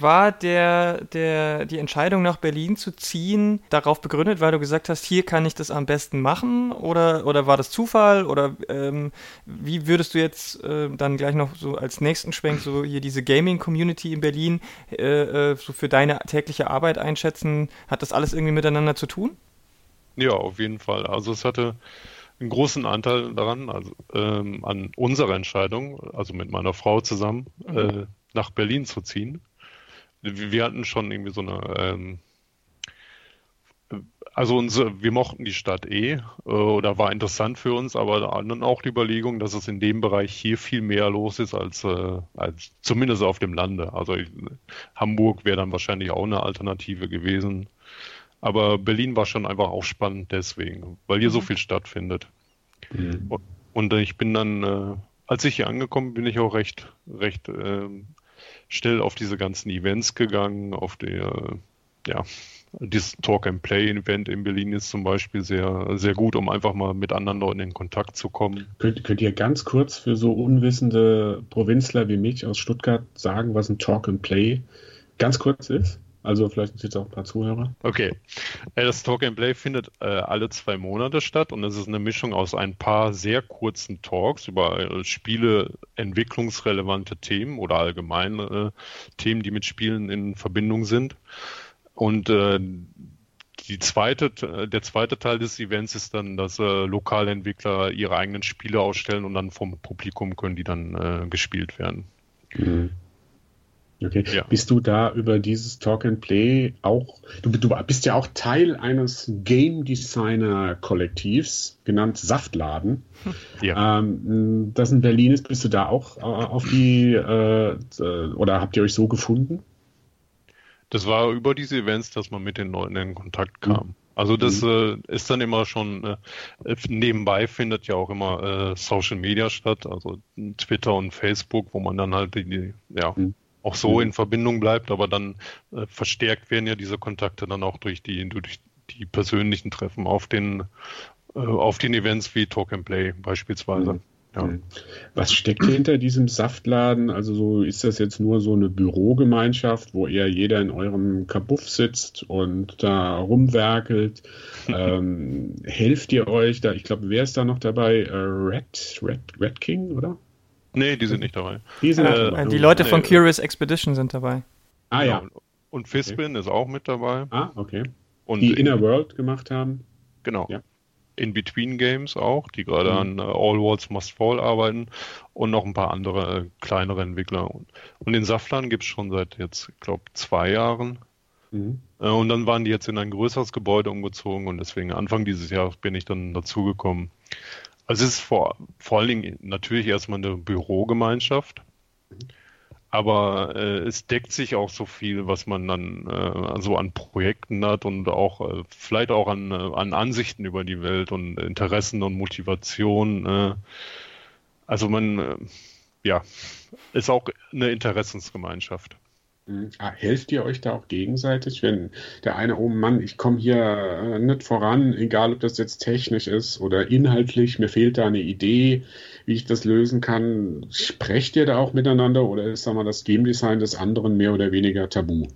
War der, der, die Entscheidung nach Berlin zu ziehen darauf begründet, weil du gesagt hast, hier kann ich das am besten machen? Oder, oder war das Zufall? Oder ähm, wie würdest du jetzt äh, dann gleich noch so als nächsten Schwenk so hier diese Gaming-Community in Berlin äh, äh, so für deine tägliche Arbeit einschätzen? Hat das alles irgendwie miteinander zu tun? Ja, auf jeden Fall. Also es hatte einen großen Anteil daran, also ähm, an unserer Entscheidung, also mit meiner Frau zusammen, mhm. äh, nach Berlin zu ziehen. Wir hatten schon irgendwie so eine, ähm, also unsere, wir mochten die Stadt eh äh, oder war interessant für uns, aber dann auch die Überlegung, dass es in dem Bereich hier viel mehr los ist als, äh, als zumindest auf dem Lande. Also ich, Hamburg wäre dann wahrscheinlich auch eine Alternative gewesen. Aber Berlin war schon einfach auch spannend deswegen, weil hier mhm. so viel stattfindet. Mhm. Und, und, ich bin dann, äh, als ich hier angekommen bin, ich auch recht, recht äh, schnell auf diese ganzen Events gegangen, auf der, ja, dieses Talk and Play Event in Berlin ist zum Beispiel sehr, sehr gut, um einfach mal mit anderen Leuten in Kontakt zu kommen. Könnt, könnt ihr ganz kurz für so unwissende Provinzler wie mich aus Stuttgart sagen, was ein Talk and Play ganz kurz ist? Also vielleicht sind jetzt auch ein paar Zuhörer. Okay. Äh, das Talk and Play findet äh, alle zwei Monate statt und es ist eine Mischung aus ein paar sehr kurzen Talks über äh, Spiele, entwicklungsrelevante Themen oder allgemeine äh, Themen, die mit Spielen in Verbindung sind. Und äh, die zweite, der zweite Teil des Events ist dann, dass äh, lokale Entwickler ihre eigenen Spiele ausstellen und dann vom Publikum können die dann gespielt werden. Mhm. Okay. Ja. Bist du da über dieses Talk and Play auch, du, du bist ja auch Teil eines Game Designer Kollektivs, genannt Saftladen. <laughs> Ja. Ähm, das in Berlin ist, bist du da auch äh, auf die, äh, oder habt ihr euch so gefunden? Das war über diese Events, dass man mit den Leuten in Kontakt kam. Mhm. Also das mhm. äh, ist dann immer schon, äh, nebenbei findet ja auch immer äh, Social Media statt, also Twitter und Facebook, wo man dann halt die, die ja, mhm auch so mhm. in Verbindung bleibt, aber dann äh, verstärkt werden ja diese Kontakte dann auch durch die, durch die persönlichen Treffen auf den, äh, auf den Events wie Talk and Play beispielsweise. Mhm. Ja. Mhm. Was steckt hinter diesem Saftladen? Also so ist das jetzt nur so eine Bürogemeinschaft, wo eher jeder in eurem Kabuff sitzt und da rumwerkelt? <laughs> ähm, helft ihr euch da? Ich glaube, wer ist da noch dabei? Äh, Red, Red, Red King, oder? Nee, die sind nicht dabei. Die, sind äh, dabei. die Leute nee. von Curious Expedition sind dabei. Ah ja. Genau. Und Fispin okay. ist auch mit dabei. Ah, okay. Und die Inner World gemacht haben. Genau. Ja. In-Between Games auch, die gerade mhm. an uh, All Walls Must Fall arbeiten und noch ein paar andere äh, kleinere Entwickler. Und, und den Saflan gibt es schon seit jetzt, ich glaube, zwei Jahren. Mhm. Äh, und dann waren die jetzt in ein größeres Gebäude umgezogen und deswegen Anfang dieses Jahres bin ich dann dazugekommen. Also es ist vor, vor allen Dingen natürlich erstmal eine Bürogemeinschaft, aber äh, es deckt sich auch so viel, was man dann äh, so an Projekten hat und auch äh, vielleicht auch an, äh, an Ansichten über die Welt und Interessen und Motivation. Äh. also man, äh, ja, ist auch eine Interessensgemeinschaft. Mhm. Ah, helft ihr euch da auch gegenseitig, wenn der eine, oh Mann, ich komme hier äh, nicht voran, egal ob das jetzt technisch ist oder inhaltlich, mir fehlt da eine Idee, wie ich das lösen kann. Sprecht ihr da auch miteinander oder ist, sag mal, das Game Design des anderen mehr oder weniger tabu?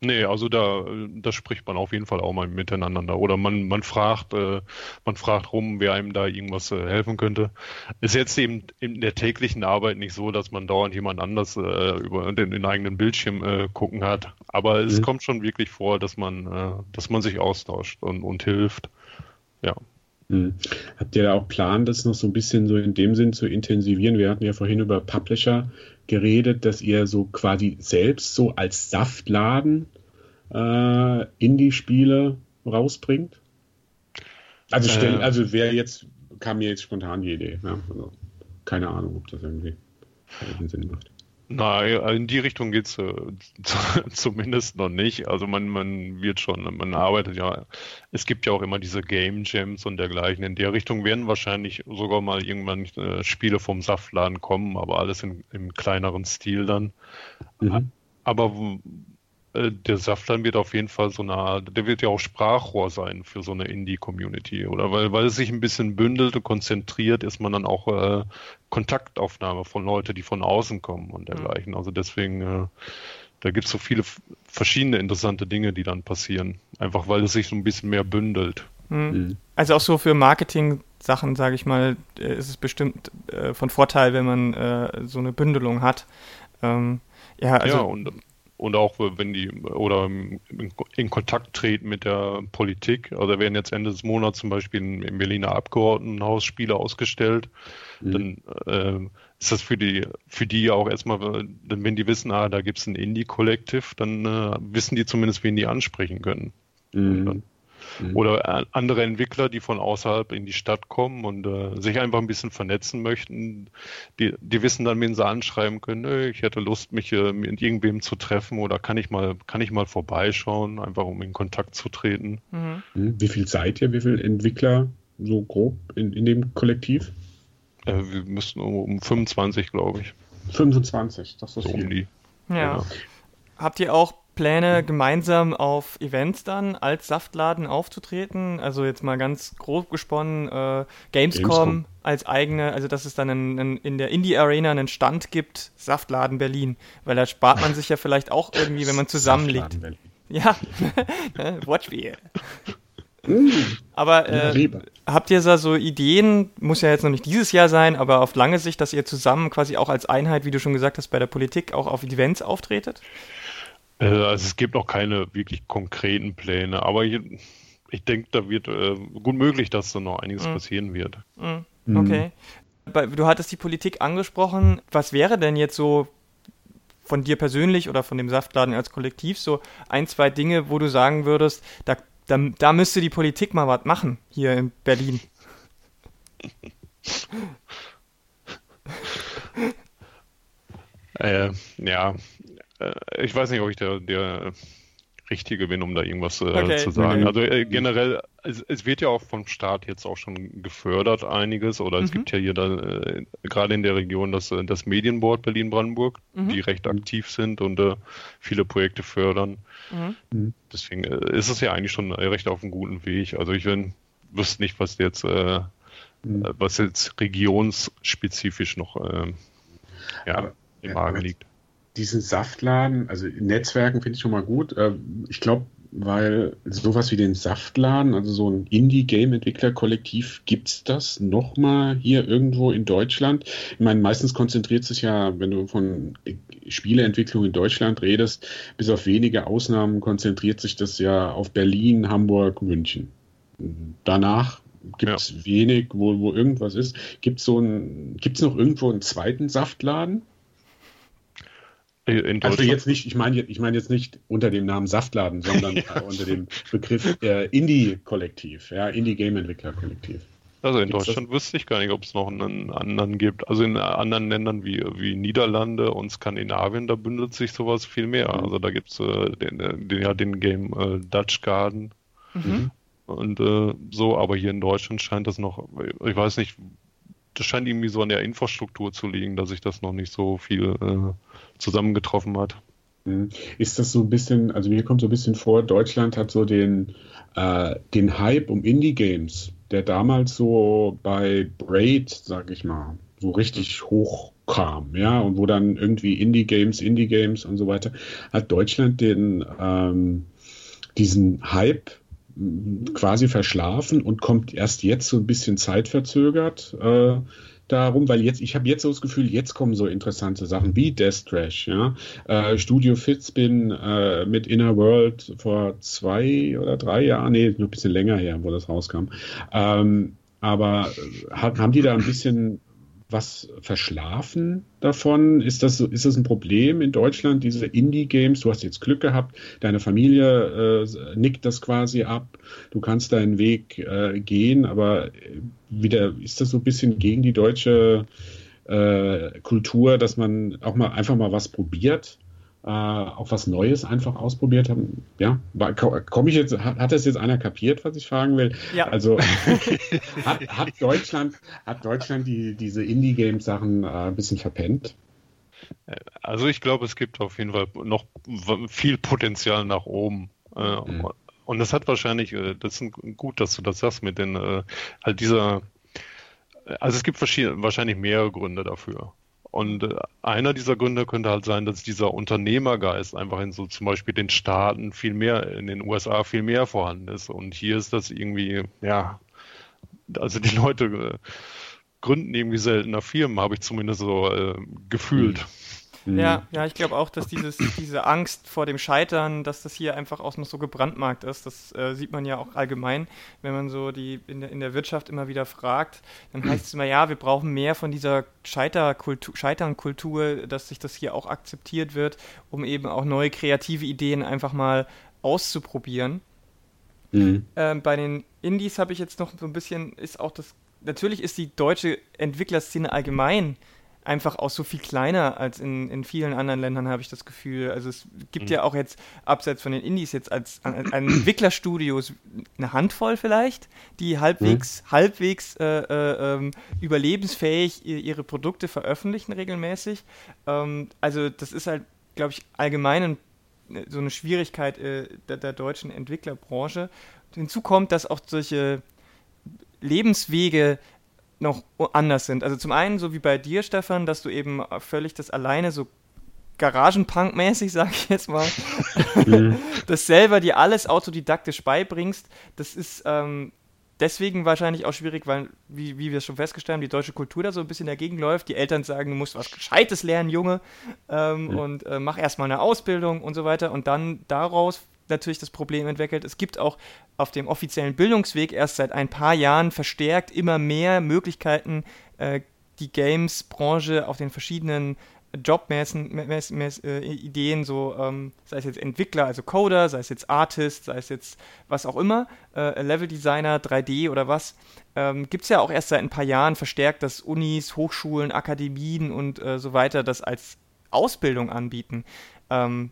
Nee, also da, da spricht man auf jeden Fall auch mal miteinander. Oder man, man fragt, äh, man fragt rum, wer einem da irgendwas äh, helfen könnte. Ist jetzt eben in der täglichen Arbeit nicht so, dass man dauernd jemand anders äh, über den, den, eigenen Bildschirm äh, gucken hat. Aber es mhm. kommt schon wirklich vor, dass man, äh, dass man sich austauscht und, und hilft. Ja. Hm. Habt ihr da auch Plan, das noch so ein bisschen so in dem Sinn zu intensivieren? Wir hatten ja vorhin über Publisher geredet, dass ihr so quasi selbst so als Saftladen äh, Indie-Spiele rausbringt. Also, stell, äh, also wer jetzt, kam mir jetzt spontan die Idee. Ja? Also, keine Ahnung, ob das irgendwie Sinn macht. Nein, in die Richtung geht es äh, <laughs> zumindest noch nicht. Also man, man wird schon, man arbeitet ja, es gibt ja auch immer diese Game Jams und dergleichen. In der Richtung werden wahrscheinlich sogar mal irgendwann äh, Spiele vom Saftladen kommen, aber alles in, im kleineren Stil dann. Mhm. Aber der Saftladen wird auf jeden Fall so eine Art, der wird ja auch Sprachrohr sein für so eine Indie-Community, oder? Weil, weil es sich ein bisschen bündelt und konzentriert, ist man dann auch äh, Kontaktaufnahme von Leuten, die von außen kommen und dergleichen. Also deswegen, äh, da gibt es so viele verschiedene interessante Dinge, die dann passieren. Einfach weil es sich so ein bisschen mehr bündelt. Mhm. mhm. Also auch so für Marketing-Sachen, sage ich mal, äh, ist es bestimmt äh, von Vorteil, wenn man äh, so eine Bündelung hat. Ähm, ja, also ja, und und auch wenn die oder in Kontakt treten mit der Politik. Also werden jetzt Ende des Monats zum Beispiel im Berliner Abgeordnetenhaus Spiele ausgestellt. Mhm. Dann äh, ist das für die für die auch erstmal, wenn die wissen, ah, da gibt es ein Indie-Kollektiv, dann äh, wissen die zumindest, wen die ansprechen können. Mhm. Mhm. Oder andere Entwickler, die von außerhalb in die Stadt kommen und äh, sich einfach ein bisschen vernetzen möchten, die, die wissen dann, wen sie anschreiben können, ich hätte Lust, mich äh, mit irgendwem zu treffen oder kann ich mal, kann ich mal vorbeischauen, einfach um in Kontakt zu treten. Mhm. mhm. Wie viel seid ihr, wie viele Entwickler so grob in, in dem Kollektiv? Äh, wir müssen um, um 25, glaube ich. 25, das ist so viel. Um die. Ja. ja. Habt ihr auch Pläne, gemeinsam auf Events dann als Saftladen aufzutreten? Also jetzt mal ganz grob gesponnen, äh, Gamescom, Gamescom, als eigene, also dass es dann einen, einen, in der Indie-Arena einen Stand gibt, Saftladen Berlin. Weil da spart man sich ja vielleicht auch irgendwie, wenn man zusammenliegt. Ja, <laughs> Wortspiel. Mm. Aber äh, habt ihr da so Ideen, muss ja jetzt noch nicht dieses Jahr sein, aber auf lange Sicht, dass ihr zusammen quasi auch als Einheit, wie du schon gesagt hast, bei der Politik auch auf Events auftretet? Äh, also es gibt noch keine wirklich konkreten Pläne, aber ich, ich denke, da wird äh, gut möglich, dass da noch einiges mhm. passieren wird. Mhm. mhm. Okay. Du hattest die Politik angesprochen. Was wäre denn jetzt so von dir persönlich oder von dem Saftladen als Kollektiv so ein, zwei Dinge, wo du sagen würdest, da, da, da müsste die Politik mal was machen hier in Berlin? <laughs> äh, ja, äh, ich weiß nicht, ob ich der, der Richtige bin, um da irgendwas äh, okay. zu sagen. Also äh, generell, es, es, wird ja auch vom Staat jetzt auch schon gefördert einiges oder es mhm. gibt ja hier da, äh, gerade in der Region das, äh, das Medienboard Berlin-Brandenburg, mhm. die recht aktiv sind und äh, viele Projekte fördern. Mhm. mhm. Deswegen ist es ja eigentlich schon recht auf einem guten Weg. Also ich bin, wüsste nicht, was jetzt, mhm. was jetzt regionsspezifisch noch ja, im Magen liegt diesen Saftladen, also Netzwerken finde ich schon mal gut. Ähm, ich glaube, weil sowas wie den Saftladen, also so ein Indie-Game-Entwickler-Kollektiv, gibt es das nochmal hier irgendwo in Deutschland? Ich meine, meistens konzentriert sich ja, wenn du von Spieleentwicklung in Deutschland redest, bis auf wenige Ausnahmen konzentriert sich das ja auf Berlin, Hamburg, München. Danach gibt es ja. wenig, wo, wo irgendwas ist. Gibt es so noch irgendwo einen zweiten Saftladen? Also jetzt nicht, ich meine ich mein jetzt nicht unter dem Namen Saftladen, sondern ja. <laughs> unter dem Begriff äh, Indie-Kollektiv, ja, Indie-Game-Entwickler-Kollektiv. Also in Gibt's Deutschland das? wüsste ich gar nicht, ob es noch einen anderen gibt. Also in anderen Ländern wie, wie Niederlande und Skandinavien, da bündelt sich sowas viel mehr. Mhm. Also da gibt es äh, den, den, ja, den Game äh, Dutch Garden mhm. und äh, so, aber hier in Deutschland scheint das noch, ich weiß nicht, das scheint irgendwie so an der Infrastruktur zu liegen, dass sich das noch nicht so viel äh, zusammengetroffen hat. Mhm. Ist das so ein bisschen, also mir kommt so ein bisschen vor, Deutschland hat so den, äh, den Hype um Indie-Games, der damals so bei Braid, sag ich mal, so richtig hoch kam, ja, und wo dann irgendwie Indie-Games, Indie-Games und so weiter, hat Deutschland den, ähm, diesen Hype quasi verschlafen und kommt erst jetzt so ein bisschen zeitverzögert äh, darum, weil jetzt, ich habe jetzt so das Gefühl, jetzt kommen so interessante Sachen wie Death Trash, ja. Äh, Studio Fitzbin äh, mit Inner World vor zwei oder drei Jahren, nee, nur ein bisschen länger her, wo das rauskam. Ähm, aber äh, haben die da ein bisschen was verschlafen davon? Ist das, ist das ein Problem in Deutschland, diese Indie-Games? Du hast jetzt Glück gehabt, deine Familie äh, nickt das quasi ab, du kannst deinen Weg äh, gehen, aber wieder ist das so ein bisschen gegen die deutsche äh, Kultur, dass man auch mal einfach mal was probiert? Äh, auch was Neues einfach ausprobiert haben. Ja, komme ich jetzt, hat, hat das jetzt einer kapiert, was ich fragen will? Ja. Also <laughs> hat, hat, Deutschland, hat Deutschland die, diese Indie-Game-Sachen äh, ein bisschen verpennt? Also ich glaube, es gibt auf jeden Fall noch viel Potenzial nach oben. Äh, mhm. Und das hat wahrscheinlich, äh, das ist gut, dass du das sagst mit den, äh, halt dieser, also es gibt verschiedene, wahrscheinlich mehrere Gründe dafür. Und äh, einer dieser Gründe könnte halt sein, dass dieser Unternehmergeist einfach in so zum Beispiel den Staaten viel mehr, in den USA viel mehr vorhanden ist. Und hier ist das irgendwie, ja, also die Leute äh, gründen irgendwie seltener Firmen, habe ich zumindest so äh, gefühlt. Mhm. Ja, ja, ich glaube auch, dass dieses, diese Angst vor dem Scheitern, dass das hier einfach auch noch so gebrandmarkt ist. Das äh, sieht man ja auch allgemein, wenn man so die in der, in der Wirtschaft immer wieder fragt. Dann heißt es immer, ja, wir brauchen mehr von dieser Scheiterkultur, Scheiternkultur, dass sich das hier auch akzeptiert wird, um eben auch neue kreative Ideen einfach mal auszuprobieren. Mhm. Ähm, bei den Indies habe ich jetzt noch so ein bisschen, ist auch das, natürlich ist die deutsche Entwicklerszene allgemein einfach auch so viel kleiner als in, in vielen anderen Ländern, habe ich das Gefühl. Also es gibt mhm. ja auch jetzt, abseits von den Indies, jetzt als, als Entwicklerstudios eine Handvoll vielleicht, die halbwegs, mhm. halbwegs äh, äh, ähm, überlebensfähig ihre Produkte veröffentlichen regelmäßig. Ähm, also das ist halt, glaube ich, allgemein so eine Schwierigkeit äh, der, der deutschen Entwicklerbranche. Hinzu kommt, dass auch solche Lebenswege noch anders sind. Also zum einen, so wie bei dir, Stefan, dass du eben völlig das alleine so Garagenpunk-mäßig, <laughs> sag ich jetzt mal, mhm. das selber dir alles autodidaktisch beibringst. Das ist ähm, deswegen wahrscheinlich auch schwierig, weil, wie, wie wir schon festgestellt haben, die deutsche Kultur da so ein bisschen dagegen läuft. Die Eltern sagen, du musst was Gescheites lernen, Junge, ähm, mhm. und äh, mach erstmal eine Ausbildung und so weiter. Und dann daraus natürlich das Problem entwickelt. Es gibt auch auf dem offiziellen Bildungsweg erst seit ein paar Jahren verstärkt immer mehr Möglichkeiten, äh, die Games-Branche auf den verschiedenen Job-Ideen, so ähm, sei es jetzt Entwickler, also Coder, sei es jetzt Artist, sei es jetzt was auch immer, äh, Level-Designer, 3D oder was, ähm, gibt es ja auch erst seit ein paar Jahren verstärkt, dass Unis, Hochschulen, Akademien und äh, so weiter das als Ausbildung anbieten. Ähm,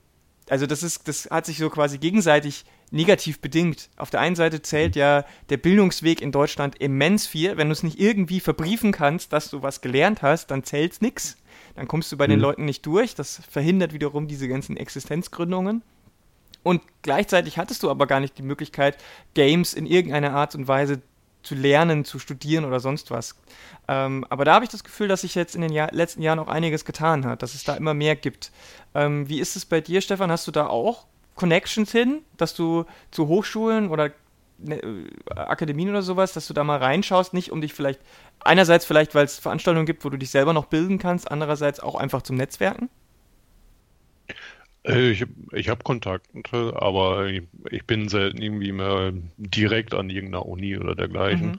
also das ist, das hat sich so quasi gegenseitig negativ bedingt. Auf der einen Seite zählt ja der Bildungsweg in Deutschland immens viel. Wenn du es nicht irgendwie verbriefen kannst, dass du was gelernt hast, dann zählt's nix. Dann kommst du bei mhm. den Leuten nicht durch. Das verhindert wiederum diese ganzen Existenzgründungen. Und gleichzeitig hattest du aber gar nicht die Möglichkeit, Games in irgendeiner Art und Weise zu lernen, zu studieren oder sonst was. Ähm, aber da habe ich das Gefühl, dass sich jetzt in den Jahr letzten Jahren auch einiges getan hat, dass es da immer mehr gibt. Ähm, wie ist es bei dir, Stefan? Hast du da auch Connections hin, dass du zu Hochschulen oder ne, äh, Akademien oder sowas, dass du da mal reinschaust, nicht um dich vielleicht, einerseits vielleicht, weil es Veranstaltungen gibt, wo du dich selber noch bilden kannst, andererseits auch einfach zum Netzwerken? Äh, ich, ich habe Kontakte, aber ich, ich, bin selten irgendwie mehr direkt an irgendeiner Uni oder dergleichen. Mhm.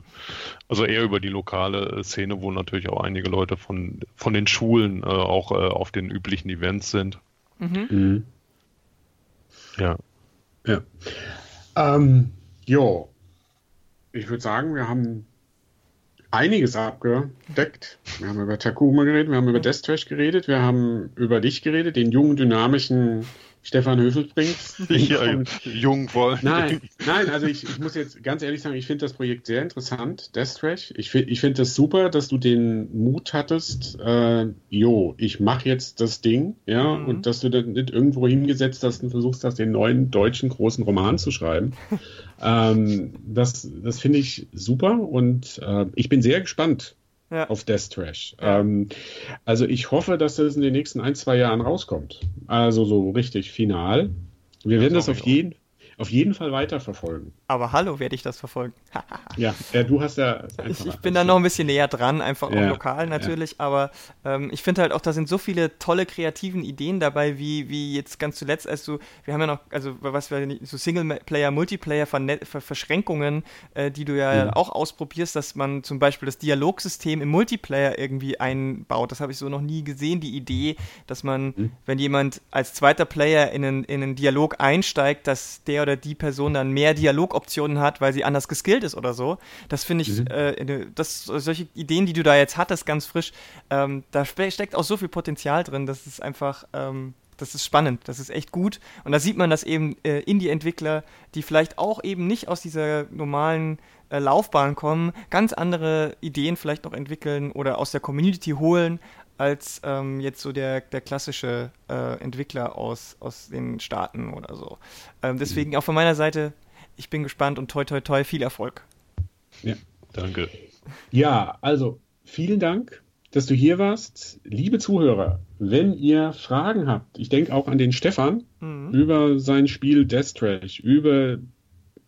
Also eher über die lokale Szene, wo natürlich auch einige Leute von, von den Schulen äh, auch äh, auf den üblichen Events sind. Mhm. Mhm. Ja. Ja. Ähm, jo. Ich würde sagen, wir haben einiges abgedeckt. Wir haben über Takuma geredet, wir haben über Death Trash geredet, wir haben über dich geredet, den jungen, dynamischen Stefan Höfelsbrink. <laughs> Ja, jung voll. Nein, nein, also ich, ich muss jetzt ganz ehrlich sagen, ich finde das Projekt sehr interessant, Death Trash. Ich, ich finde das super, dass du den Mut hattest, äh, jo, ich mache jetzt das Ding, ja, mhm. und dass du dann nicht irgendwo hingesetzt hast und versuchst hast, den neuen deutschen großen Roman zu schreiben. <laughs> ähm, das das finde ich super und äh, ich bin sehr gespannt, ja. auf Death Trash. Ja. Ähm, also ich hoffe, dass das in den nächsten ein, zwei Jahren rauskommt. Also so richtig final. Wir ja, werden das auf jeden, auf jeden Fall weiterverfolgen. Aber hallo, werde ich das verfolgen. <laughs> ja, äh, du hast ja. Ich, ich bin da noch ein bisschen näher dran, einfach ja, auch lokal natürlich, ja. aber ähm, ich finde halt auch, da sind so viele tolle kreativen Ideen dabei, wie, wie jetzt ganz zuletzt, als du, wir haben ja noch, also was wir so Singleplayer, Multiplayer, Verschränkungen, äh, die du ja mhm. auch ausprobierst, dass man zum Beispiel das Dialogsystem im Multiplayer irgendwie einbaut. Das habe ich so noch nie gesehen, die Idee, dass man, mhm. wenn jemand als zweiter Player in einen, in einen Dialog einsteigt, dass der oder die Person dann mehr Dialogoptionen hat, weil sie anders geskillt ist oder so. Das finde ich, mhm. äh, das, solche Ideen, die du da jetzt hattest, ganz frisch, ähm, da steckt auch so viel Potenzial drin, das ist einfach, ähm, das ist spannend, das ist echt gut. Und da sieht man, dass eben äh, Indie-Entwickler, die vielleicht auch eben nicht aus dieser normalen äh, Laufbahn kommen, ganz andere Ideen vielleicht noch entwickeln oder aus der Community holen, als ähm, jetzt so der, der klassische äh, Entwickler aus, aus den Staaten oder so. Ähm, deswegen auch von meiner Seite, ich bin gespannt und toi toi toi, viel Erfolg. Ja, danke. Ja, also vielen Dank dass du hier warst. Liebe Zuhörer, wenn ihr Fragen habt, ich denke auch an den Stefan mhm. über sein Spiel Death Trash, über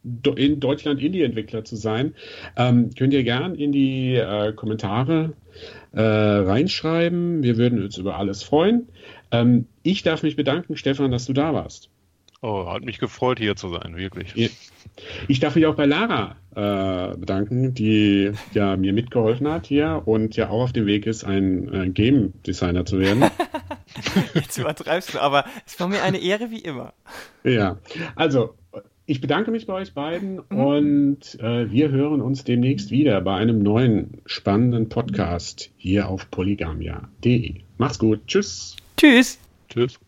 in Deutschland Indie-Entwickler zu sein, ähm, könnt ihr gern in die äh, Kommentare äh, reinschreiben. Wir würden uns über alles freuen. Ähm, ich darf mich bedanken, Stefan, dass du da warst. Oh, hat mich gefreut, hier zu sein, wirklich. Ich darf mich auch bei Lara äh, bedanken, die ja mir mitgeholfen hat hier und ja auch auf dem Weg ist, ein äh, Game Designer zu werden. <laughs> Jetzt übertreibst du, aber es war mir eine Ehre wie immer. Ja, also ich bedanke mich bei euch beiden mhm. und äh, wir hören uns demnächst wieder bei einem neuen spannenden Podcast hier auf polygamia.de. Macht's gut. Tschüss. Tschüss. Tschüss.